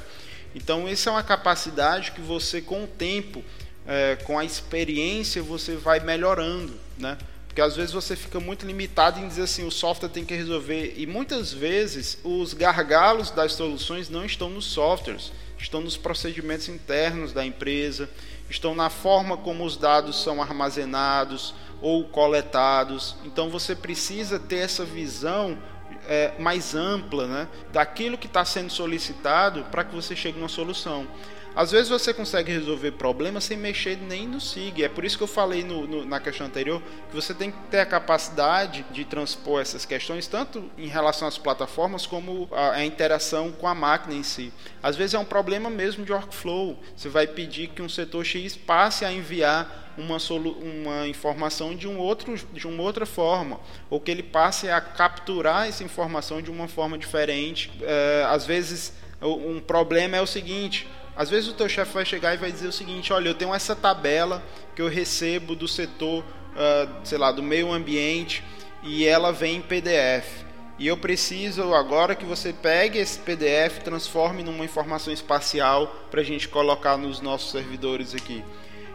Então, essa é uma capacidade que você, com o tempo, é, com a experiência, você vai melhorando, né? Porque às vezes você fica muito limitado em dizer assim, o software tem que resolver. E muitas vezes os gargalos das soluções não estão nos softwares, estão nos procedimentos internos da empresa, estão na forma como os dados são armazenados ou coletados. Então você precisa ter essa visão é, mais ampla né, daquilo que está sendo solicitado para que você chegue a uma solução. Às vezes você consegue resolver problemas sem mexer nem no SIG. É por isso que eu falei no, no, na questão anterior que você tem que ter a capacidade de transpor essas questões, tanto em relação às plataformas como a, a interação com a máquina em si. Às vezes é um problema mesmo de workflow. Você vai pedir que um setor X passe a enviar uma, uma informação de, um outro, de uma outra forma, ou que ele passe a capturar essa informação de uma forma diferente. É, às vezes, um problema é o seguinte: às vezes o teu chefe vai chegar e vai dizer o seguinte: olha, eu tenho essa tabela que eu recebo do setor, uh, sei lá, do meio ambiente e ela vem em PDF. E eu preciso agora que você pegue esse PDF, transforme numa informação espacial para a gente colocar nos nossos servidores aqui.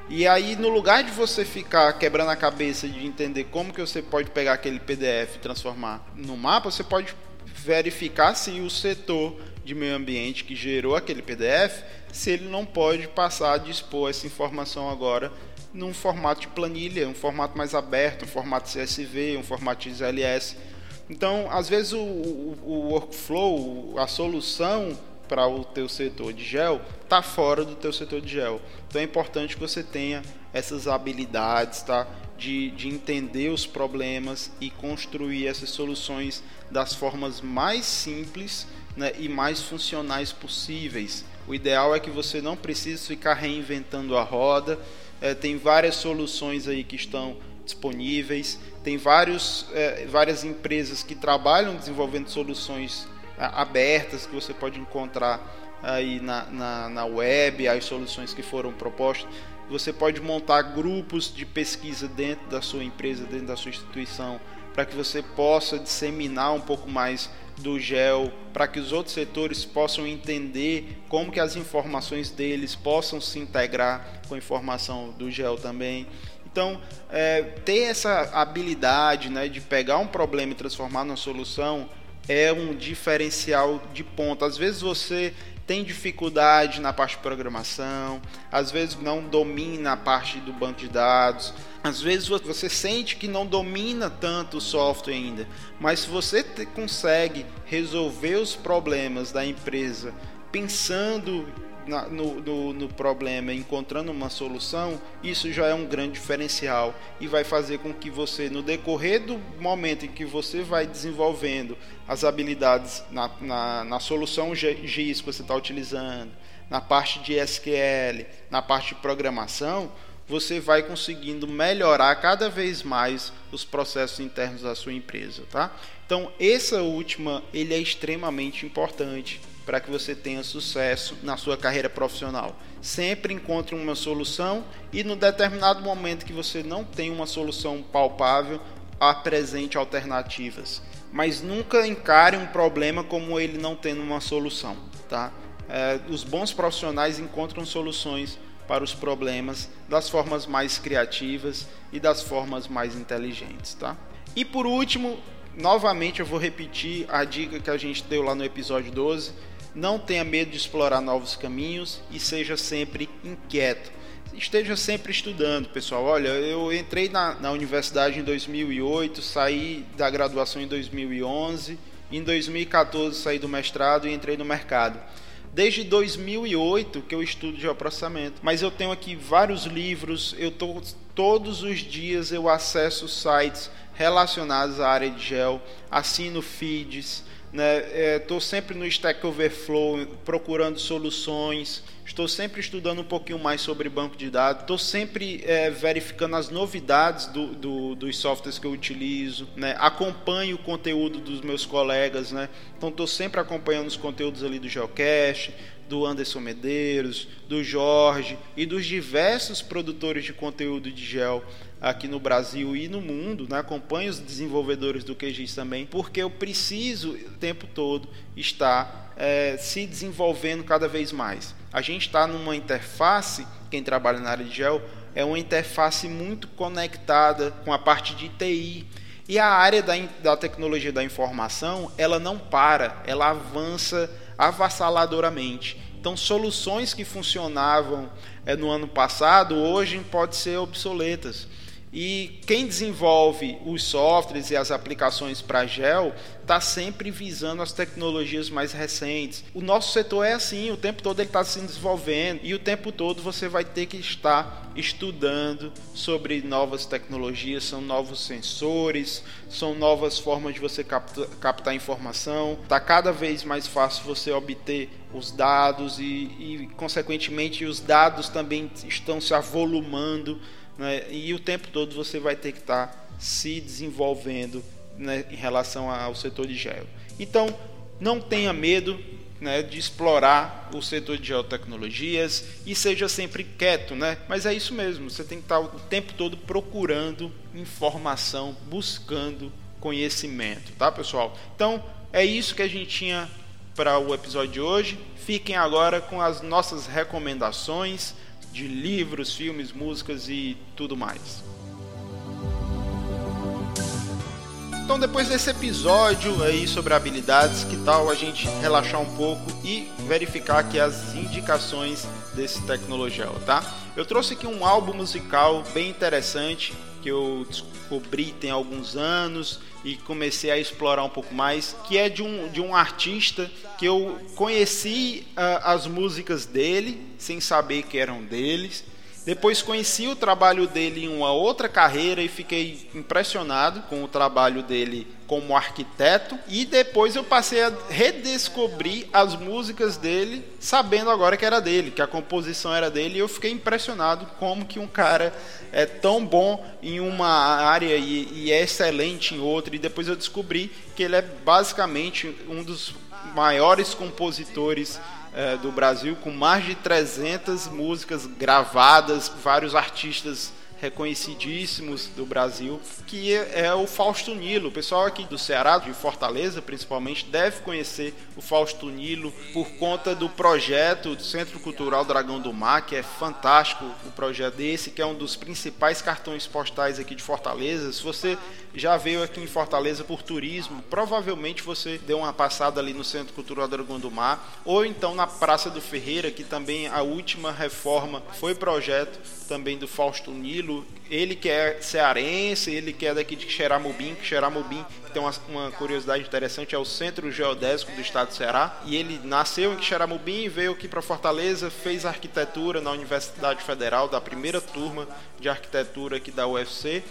E aí, no lugar de você ficar quebrando a cabeça de entender como que você pode pegar aquele PDF e transformar no mapa, você pode verificar se o setor de meio ambiente que gerou aquele PDF se ele não pode passar a dispor essa informação agora num formato de planilha, um formato mais aberto, um formato CSV, um formato XLS. Então, às vezes o, o, o workflow, a solução para o teu setor de gel está fora do teu setor de gel. Então é importante que você tenha essas habilidades, tá? De, de entender os problemas e construir essas soluções das formas mais simples né, e mais funcionais possíveis. O ideal é que você não precise ficar reinventando a roda. É, tem várias soluções aí que estão disponíveis. Tem vários, é, várias empresas que trabalham desenvolvendo soluções é, abertas que você pode encontrar aí na, na, na web, as soluções que foram propostas. Você pode montar grupos de pesquisa dentro da sua empresa, dentro da sua instituição, para que você possa disseminar um pouco mais do GEL, para que os outros setores possam entender como que as informações deles possam se integrar com a informação do GEL também. Então, é, ter essa habilidade né, de pegar um problema e transformar numa solução é um diferencial de ponta. Às vezes você tem dificuldade na parte de programação, às vezes não domina a parte do banco de dados, às vezes você sente que não domina tanto o software ainda, mas se você consegue resolver os problemas da empresa pensando na, no, no, no, problema, encontrando uma solução, isso já é um grande diferencial e vai fazer com que você, no decorrer do momento em que você vai desenvolvendo as habilidades na, na, na solução GIS que você está utilizando, na parte de SQL, na parte de programação, você vai conseguindo melhorar cada vez mais os processos internos da sua empresa, tá? Então, essa última, ele é extremamente importante para que você tenha sucesso na sua carreira profissional. Sempre encontre uma solução e no determinado momento que você não tem uma solução palpável, apresente alternativas. Mas nunca encare um problema como ele não tendo uma solução. Tá? É, os bons profissionais encontram soluções para os problemas das formas mais criativas e das formas mais inteligentes. Tá? E por último, novamente eu vou repetir a dica que a gente deu lá no episódio 12 não tenha medo de explorar novos caminhos e seja sempre inquieto. Esteja sempre estudando, pessoal. Olha, eu entrei na, na universidade em 2008, saí da graduação em 2011, em 2014 saí do mestrado e entrei no mercado. Desde 2008 que eu estudo geoprocessamento, mas eu tenho aqui vários livros, eu tô, todos os dias eu acesso sites relacionados à área de gel, assino feeds, Estou né? é, sempre no Stack Overflow procurando soluções, estou sempre estudando um pouquinho mais sobre banco de dados, estou sempre é, verificando as novidades do, do, dos softwares que eu utilizo, né? acompanho o conteúdo dos meus colegas, né? então estou sempre acompanhando os conteúdos ali do Geocache, do Anderson Medeiros, do Jorge e dos diversos produtores de conteúdo de gel aqui no Brasil e no mundo, né? acompanho os desenvolvedores do QGIS também, porque eu preciso o tempo todo estar é, se desenvolvendo cada vez mais. A gente está numa interface, quem trabalha na área de gel, é uma interface muito conectada com a parte de TI. E a área da, da tecnologia da informação, ela não para, ela avança avassaladoramente. Então, soluções que funcionavam é, no ano passado, hoje podem ser obsoletas. E quem desenvolve os softwares e as aplicações para gel está sempre visando as tecnologias mais recentes. O nosso setor é assim, o tempo todo ele está se desenvolvendo e o tempo todo você vai ter que estar estudando sobre novas tecnologias, são novos sensores, são novas formas de você captar, captar informação. Está cada vez mais fácil você obter os dados e, e, consequentemente, os dados também estão se avolumando né? e o tempo todo você vai ter que estar tá se desenvolvendo né, em relação ao setor de gel. Então, não tenha medo né, de explorar o setor de geotecnologias e seja sempre quieto, né? Mas é isso mesmo, você tem que estar o tempo todo procurando informação, buscando conhecimento, tá, pessoal? Então, é isso que a gente tinha para o episódio de hoje. Fiquem agora com as nossas recomendações de livros, filmes, músicas e tudo mais. Então, depois desse episódio aí sobre habilidades, que tal a gente relaxar um pouco e verificar aqui as indicações desse Tecnologel, tá? Eu trouxe aqui um álbum musical bem interessante que eu descobri tem alguns anos e comecei a explorar um pouco mais, que é de um, de um artista que eu conheci uh, as músicas dele sem saber que eram deles. Depois conheci o trabalho dele em uma outra carreira e fiquei impressionado com o trabalho dele como arquiteto. E depois eu passei a redescobrir as músicas dele, sabendo agora que era dele, que a composição era dele, e eu fiquei impressionado como que um cara é tão bom em uma área e, e é excelente em outra, e depois eu descobri que ele é basicamente um dos maiores compositores é, do Brasil, com mais de 300 músicas gravadas, vários artistas reconhecidíssimos do Brasil, que é o Fausto Nilo. O pessoal aqui do Ceará, de Fortaleza principalmente, deve conhecer o Fausto Nilo por conta do projeto do Centro Cultural Dragão do Mar, que é fantástico o projeto desse, que é um dos principais cartões postais aqui de Fortaleza. Se você já veio aqui em Fortaleza por turismo, provavelmente você deu uma passada ali no Centro Cultural Dragão do Mar, ou então na Praça do Ferreira, que também a última reforma foi projeto também do Fausto Nilo, ele que é cearense, ele que é daqui de Xeramubim, que Xeramubim tem uma, uma, curiosidade interessante, é o centro geodésico do estado do Ceará, e ele nasceu em Xeramubim, veio aqui para Fortaleza, fez arquitetura na Universidade Federal, da primeira turma de arquitetura aqui da UFC,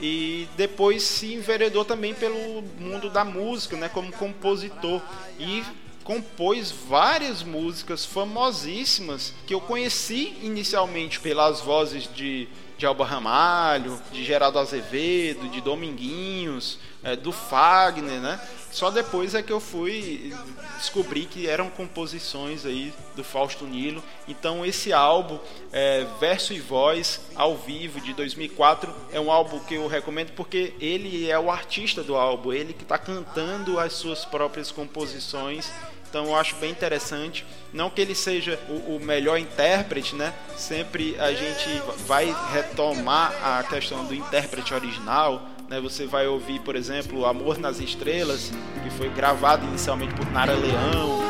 e depois se enveredou também pelo mundo da música, né, como compositor. E compôs várias músicas famosíssimas que eu conheci inicialmente pelas vozes de, de Alba Ramalho, de Geraldo Azevedo, de Dominguinhos, é, do Fagner, né? Só depois é que eu fui descobrir que eram composições aí do Fausto Nilo. Então esse álbum, é, Verso e Voz, ao vivo, de 2004, é um álbum que eu recomendo porque ele é o artista do álbum, ele que está cantando as suas próprias composições então eu acho bem interessante. Não que ele seja o, o, melhor intérprete, né? Sempre a gente vai retomar a questão do intérprete original, né, você vai ouvir, por exemplo, Amor nas Estrelas, que foi gravado inicialmente por Nara Leão.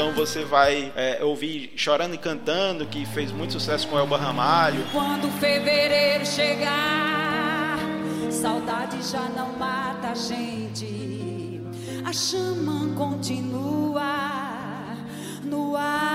Então você vai é, ouvir Chorando e Cantando, que fez muito sucesso com Elba Ramalho. Quando fevereiro chegar, saudade já não mata a gente a chama continua no ar.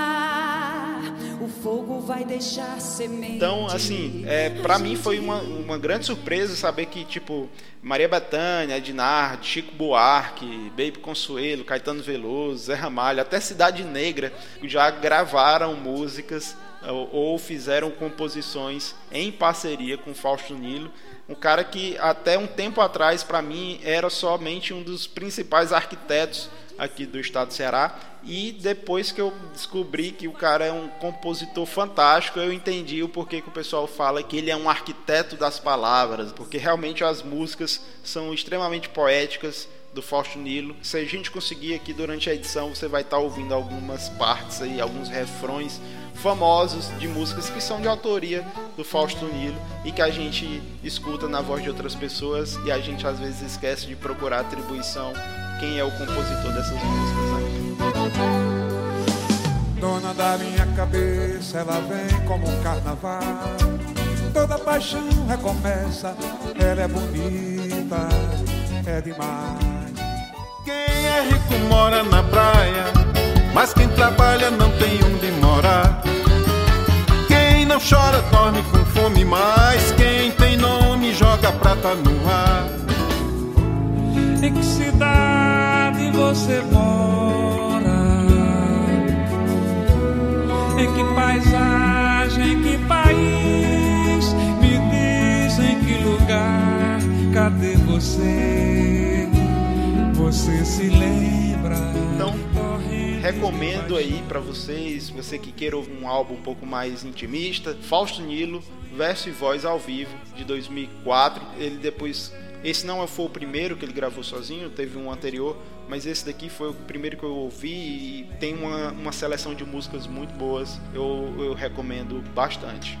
Então, assim, é, para mim foi uma, uma grande surpresa saber que, tipo, Maria Bethânia, Dinar, Chico Buarque, Baby Consuelo, Caetano Veloso, Zé Ramalho, até Cidade Negra já gravaram músicas ou, ou fizeram composições em parceria com Fausto Nilo um cara que até um tempo atrás para mim era somente um dos principais arquitetos aqui do estado do Ceará e depois que eu descobri que o cara é um compositor fantástico, eu entendi o porquê que o pessoal fala que ele é um arquiteto das palavras, porque realmente as músicas são extremamente poéticas do Fausto Nilo. Se a gente conseguir aqui durante a edição, você vai estar ouvindo algumas partes aí, alguns refrões famosos de músicas que são de autoria do Fausto Nilo e que a gente escuta na voz de outras pessoas e a gente às vezes esquece de procurar atribuição quem é o compositor dessas músicas. Né? Dona da minha cabeça, ela vem como um carnaval. Toda paixão recomeça, ela é bonita, é demais. Quem é rico mora na praia, mas quem trabalha não tem onde morar. Quem não chora dorme com fome, mas quem tem nome joga prata no. Em que cidade você mora? Em que paisagem, em que país? Me diz em que lugar? Cadê você? Você se lembra? Então, recomendo aí para vocês, você que queira um álbum um pouco mais intimista, Fausto Nilo, verso e voz ao vivo de 2004. Ele depois esse não foi o primeiro que ele gravou sozinho, teve um anterior, mas esse daqui foi o primeiro que eu ouvi e tem uma, uma seleção de músicas muito boas. Eu, eu recomendo bastante.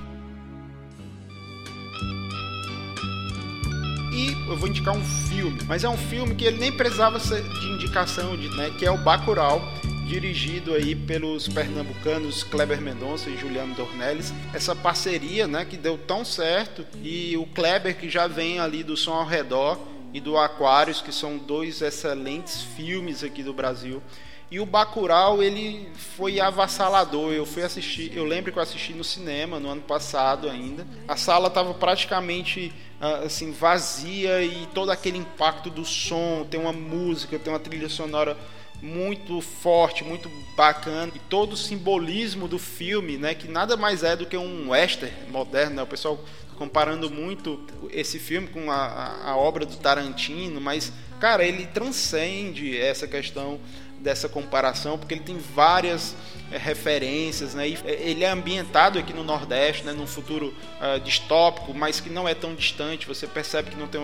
E eu vou indicar um filme, mas é um filme que ele nem precisava de indicação, de, né, que é o Bacurau dirigido aí pelos pernambucanos Kleber Mendonça e Juliano Dornelles. Essa parceria, né, que deu tão certo e o Kleber que já vem ali do Som ao Redor e do Aquários, que são dois excelentes filmes aqui do Brasil. E o Bacurau, ele foi avassalador. Eu fui assistir, eu lembro que eu assisti no cinema no ano passado ainda. A sala estava praticamente ah, assim vazia e todo aquele impacto do som, tem uma música, tem uma trilha sonora muito forte, muito bacana e todo o simbolismo do filme, né, que nada mais é do que um western moderno, né? O pessoal comparando muito esse filme com a, a, a obra do Tarantino, mas, cara, ele transcende essa questão dessa comparação, porque ele tem várias é, referências, né? E eh, ele é ambientado aqui no Nordeste, né? Num futuro uh, distópico, mas que não é tão distante. Você percebe que não tem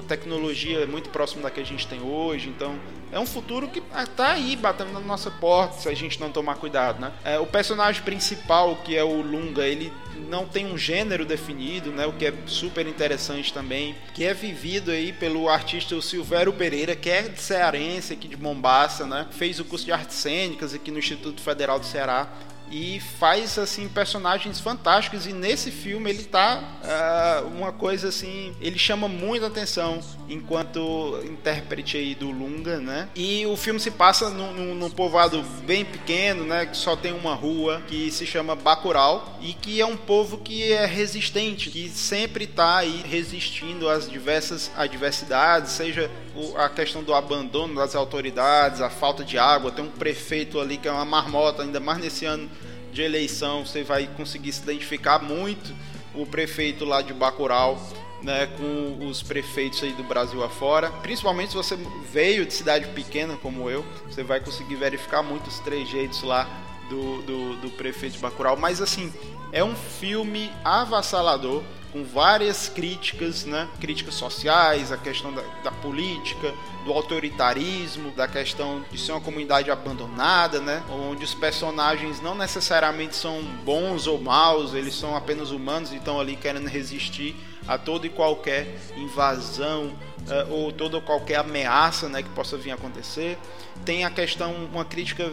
a tecnologia muito próxima da que a gente tem hoje. Então, é um futuro que está aí batendo na nossa porta se a gente não tomar cuidado, né? É, o personagem principal, que é o Lunga, ele não tem um gênero definido, né? O que é super interessante também, que é vivido aí pelo artista Silvério Pereira, que é cearense aqui de Mombasa, né? Fez o curso de artes cênicas aqui no Instituto Federal do Ceará e faz assim personagens fantásticos. E nesse filme ele tá uh, uma coisa assim ele chama muita atenção enquanto intérprete aí do Lunga né? E o filme se passa num, num, povoado bem pequeno né? Que só tem uma rua que se chama Bacurau. E que é um povo que é resistente que sempre tá aí resistindo às diversas adversidades seja a questão do abandono das autoridades a falta de água tem um prefeito ali que é uma marmota ainda mais nesse ano de eleição, você vai conseguir se identificar muito o prefeito lá de Bacurau, né, com os prefeitos aí do Brasil afora. Principalmente se você veio de cidade pequena como eu, você vai conseguir verificar muitos trejeitos lá do, do, do prefeito de Bacurau. Mas assim, é um filme avassalador com várias críticas, né? críticas sociais, a questão da, da, política, do autoritarismo, da questão de ser uma comunidade abandonada, né? onde os personagens não necessariamente são bons ou maus, eles são apenas humanos e estão ali querendo resistir a toda e qualquer invasão uh, ou toda qualquer ameaça né, que possa vir a acontecer. Tem a questão, uma crítica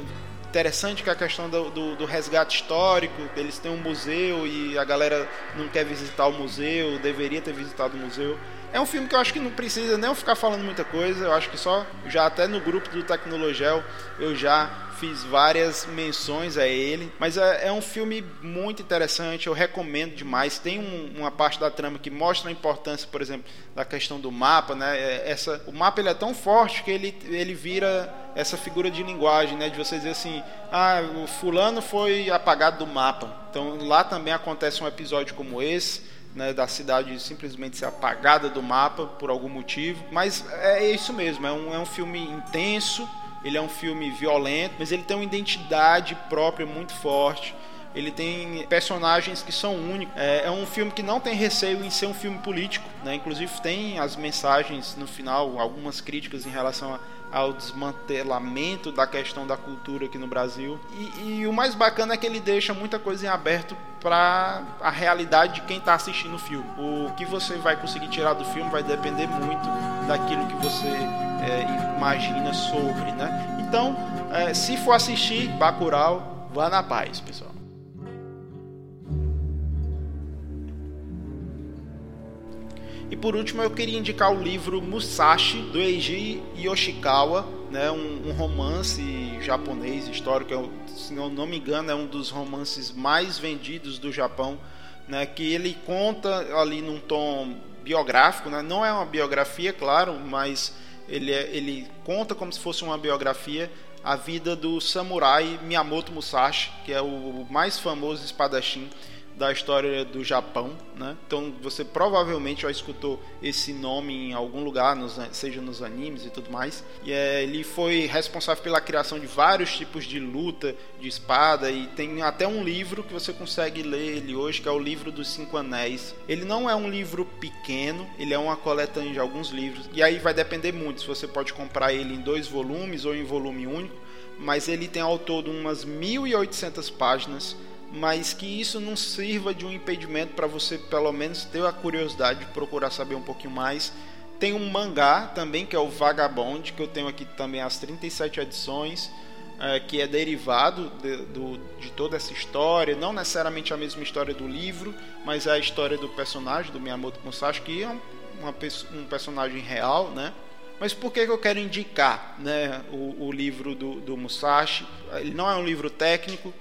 interessante que é a questão do, do, do, resgate histórico. Eles têm um museu e a galera não quer visitar o museu, deveria ter visitado o museu. É um filme que eu acho que não precisa nem ficar falando muita coisa. Eu acho que só já até no grupo do Tecnologel eu já fiz várias menções a ele, mas é, é um filme muito interessante, eu recomendo demais. Tem um, uma parte da trama que mostra a importância, por exemplo, da questão do mapa, né? É, essa, o mapa ele é tão forte que ele, ele vira essa figura de linguagem, né? De você dizer assim, ah, o fulano foi apagado do mapa. Então lá também acontece um episódio como esse. Né, da cidade simplesmente ser apagada do mapa por algum motivo. Mas é isso mesmo, é um, é um filme intenso, ele é um filme violento, mas ele tem uma identidade própria muito forte. Ele tem personagens que são únicos. É, é, um filme que não tem receio em ser um filme político, né? Inclusive tem as mensagens no final, algumas críticas em relação ao desmantelamento da questão da cultura aqui no Brasil. E, e o mais bacana é que ele deixa muita coisa em aberto para a realidade de quem está assistindo o filme. O que você vai conseguir tirar do filme vai depender muito daquilo que você é, imagina sobre, né? Então, é, se for assistir Bacurau, vá na paz, pessoal. E por último, eu queria indicar o livro Musashi, do Eiji Yoshikawa, né, um, um romance japonês histórico, é se eu não me engano, é um dos romances mais vendidos do Japão, né, que ele conta ali num tom biográfico, né, não é uma biografia, claro, mas ele, é, ele conta como se fosse uma biografia a vida do samurai Miyamoto Musashi, que é o mais famoso espadachim da história do Japão, né? Então você provavelmente já escutou esse nome em algum lugar, nos, seja nos animes e tudo mais. E é, ele foi responsável pela criação de vários tipos de luta de espada e tem até um livro que você consegue ler ele hoje, que é o livro dos Cinco Anéis. Ele não é um livro pequeno, ele é uma coletânea de alguns livros. E aí vai depender muito se você pode comprar ele em dois volumes ou em volume único, mas ele tem ao todo umas 1.800 páginas mas que isso não sirva de um impedimento para você pelo menos ter a curiosidade de procurar saber um pouquinho mais. Tem um mangá também que é o Vagabond, que eu tenho aqui também as 37 edições, é, que é derivado de, do, de toda essa história, não necessariamente a mesma história do livro, mas é a história do personagem, do Miyamoto Musashi, que é um, uma, um personagem real, né? Mas por que, que eu quero indicar né, o, o livro do, do Musashi? Ele não é um livro técnico,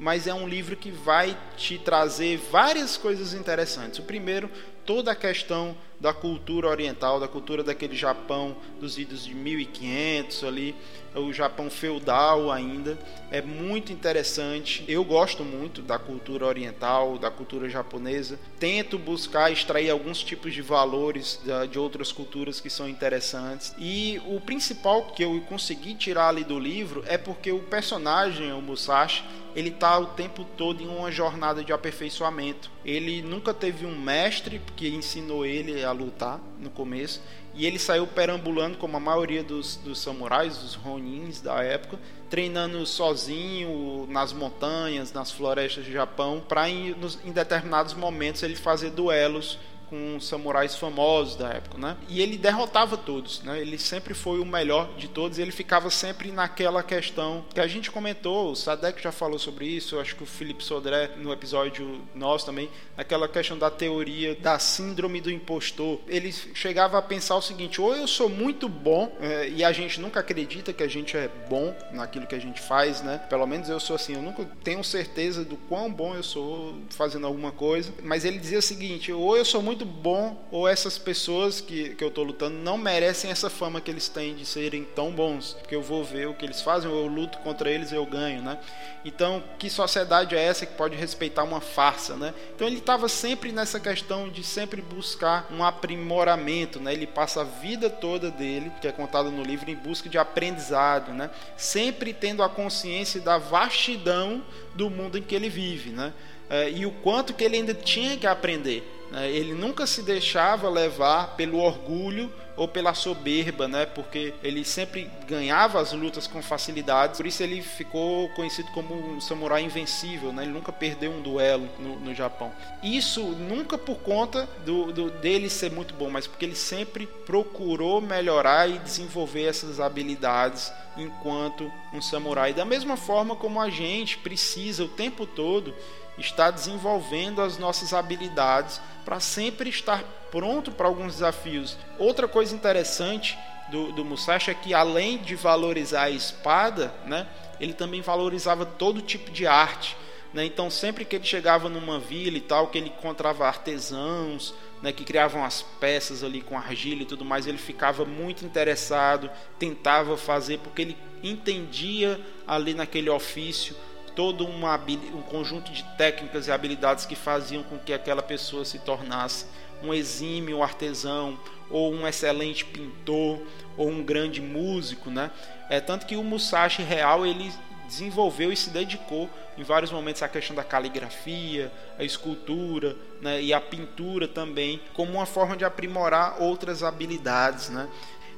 mas é um livro que vai te trazer várias coisas interessantes. O primeiro, toda a questão da cultura oriental, da cultura daquele Japão dos idos de 1500 ali, o Japão feudal ainda. É muito interessante. Eu gosto muito da cultura oriental, da cultura japonesa. Tento buscar extrair alguns tipos de valores de outras culturas que são interessantes. E o principal que eu consegui tirar ali do livro é porque o personagem, o Musashi, ele está o tempo todo em uma jornada de aperfeiçoamento. Ele nunca teve um mestre que ensinou ele a lutar no começo. E ele saiu perambulando como a maioria dos, dos samurais, os ronins da época, treinando sozinho nas montanhas, nas florestas do Japão, para em, em determinados momentos ele fazer duelos com samurais famosos da época, né? E ele derrotava todos, né? Ele sempre foi o melhor de todos. ele ficava sempre naquela questão que a gente comentou. O Sadek já falou sobre isso. Acho que o Felipe Sodré no episódio nosso também, aquela questão da teoria da síndrome do impostor. Ele chegava a pensar o seguinte: ou eu sou muito bom é, e a gente nunca acredita que a gente é bom naquilo que a gente faz, né? Pelo menos eu sou assim. Eu nunca tenho certeza do quão bom eu sou fazendo alguma coisa. Mas ele dizia o seguinte: ou eu sou muito muito bom ou essas pessoas que, que eu estou lutando não merecem essa fama que eles têm de serem tão bons, porque eu vou ver o que eles fazem, eu luto contra eles e eu ganho, né? Então, que sociedade é essa que pode respeitar uma farsa, né? Então ele estava sempre nessa questão de sempre buscar um aprimoramento, né? Ele passa a vida toda dele, que é contado no livro, em busca de aprendizado, né? Sempre tendo a consciência da vastidão do mundo em que ele vive, né? É, e o quanto que ele ainda tinha que aprender. Né? Ele nunca se deixava levar pelo orgulho ou pela soberba, né? Porque ele sempre ganhava as lutas com facilidade. Por isso ele ficou conhecido como um samurai invencível, né? Ele nunca perdeu um duelo no, no Japão. Isso nunca por conta do, do, dele ser muito bom, mas porque ele sempre procurou melhorar e desenvolver essas habilidades enquanto um samurai. Da mesma forma como a gente precisa o tempo todo estar desenvolvendo as nossas habilidades para sempre estar pronto para alguns desafios. Outra coisa interessante do, do Musashi é que além de valorizar a espada, né, ele também valorizava todo tipo de arte. Né? Então sempre que ele chegava numa vila e tal, que ele encontrava artesãos, né, que criavam as peças ali com argila e tudo mais, ele ficava muito interessado, tentava fazer porque ele entendia ali naquele ofício todo uma, um conjunto de técnicas e habilidades que faziam com que aquela pessoa se tornasse um exímio artesão ou um excelente pintor ou um grande músico, né? É tanto que o Musashi real ele desenvolveu e se dedicou em vários momentos à questão da caligrafia, a escultura né, e a pintura também, como uma forma de aprimorar outras habilidades. Né?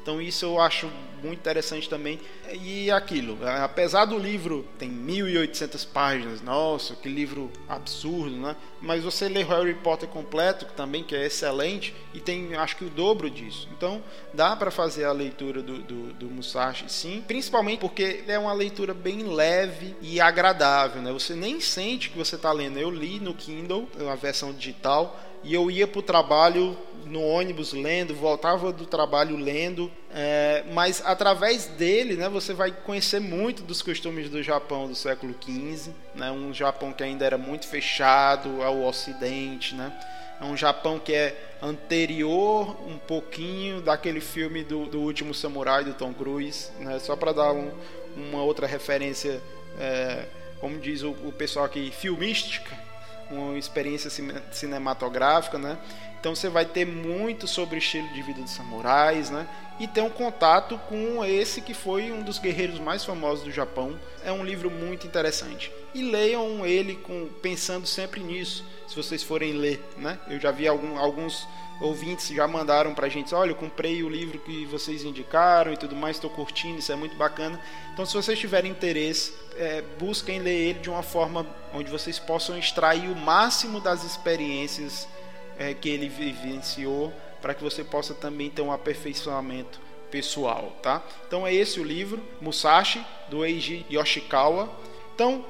Então isso eu acho muito interessante também. E aquilo, apesar do livro tem 1800 páginas, nossa, que livro absurdo, né? Mas você lê Harry Potter completo também, que é excelente, e tem acho que o dobro disso. Então dá para fazer a leitura do, do, do, Musashi, sim, principalmente porque é uma leitura bem leve e agradável, né? Você nem sente que você está lendo. Eu li no Kindle, a versão digital, e eu ia para o trabalho no ônibus lendo, voltava do trabalho lendo, é, mas através dele, né, você vai conhecer muito dos costumes do Japão do século XV, né, um Japão que ainda era muito fechado ao Ocidente, né, é um Japão que é anterior um pouquinho daquele filme do, do último samurai do Tom Cruise, né, só para dar um, uma outra referência, é, como diz o, o pessoal aqui, filmística, uma experiência cinematográfica, né? Então você vai ter muito sobre o estilo de vida dos samurais, né? E ter um contato com esse que foi um dos guerreiros mais famosos do Japão. É um livro muito interessante. E leiam ele com, pensando sempre nisso, se vocês forem ler, né? Eu já vi algum, alguns ouvintes já mandaram pra gente, olha, eu comprei o livro que vocês indicaram e tudo mais, estou curtindo, isso é muito bacana. Então, se vocês tiverem interesse, é, busquem ler ele de uma forma onde vocês possam extrair o máximo das experiências é, que ele vivenciou, para que você possa também ter um aperfeiçoamento pessoal, tá? Então é esse o livro, Musashi, do Eiji Yoshikawa. Então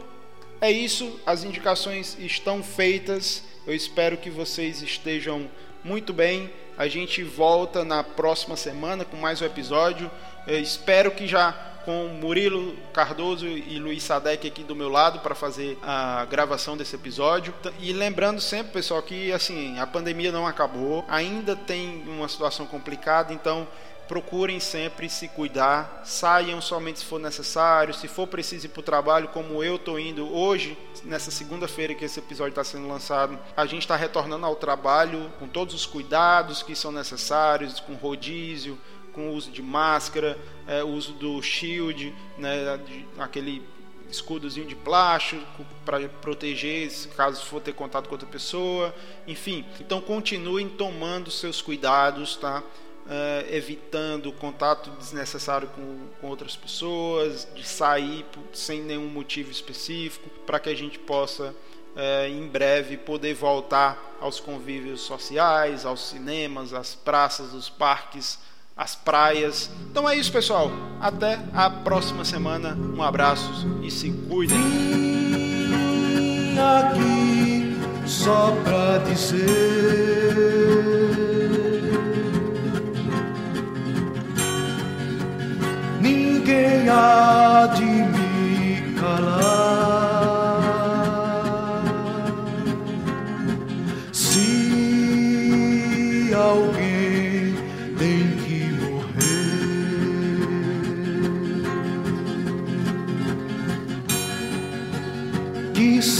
é isso, as indicações estão feitas. Eu espero que vocês estejam muito bem. A gente volta na próxima semana com mais um episódio. Eu espero que já com Murilo Cardoso e Luiz Sadek aqui do meu lado para fazer a gravação desse episódio. E lembrando sempre, pessoal, que assim, a pandemia não acabou, ainda tem uma situação complicada, então procurem sempre se cuidar, saiam somente se for necessário, se for preciso ir para o trabalho, como eu estou indo hoje, nessa segunda-feira que esse episódio está sendo lançado, a gente está retornando ao trabalho com todos os cuidados que são necessários, com rodízio, com o uso de máscara, é, uso do shield, né, de, aquele escudozinho de plástico para proteger caso for ter contato com outra pessoa, enfim. Então continuem tomando seus cuidados, tá? Uh, evitando contato desnecessário com, com, outras pessoas, de sair sem nenhum motivo específico, para que a gente possa uh, em breve poder voltar aos convívios sociais, aos cinemas, às praças, os parques, as praias. Então é isso, pessoal. Até a próxima semana. Um abraço e se cuidem. Vim aqui só pra dizer. Ninguém há de me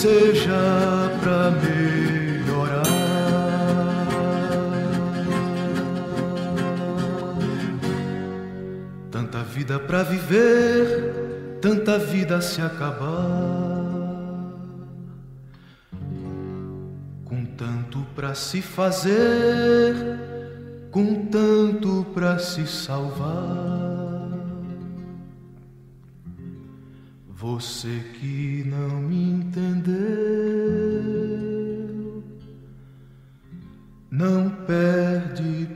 seja pra melhorar. Tanta vida pra viver, tanta vida se acabar. Com tanto pra se fazer, com tanto pra se salvar. Você que não me entendeu, não perde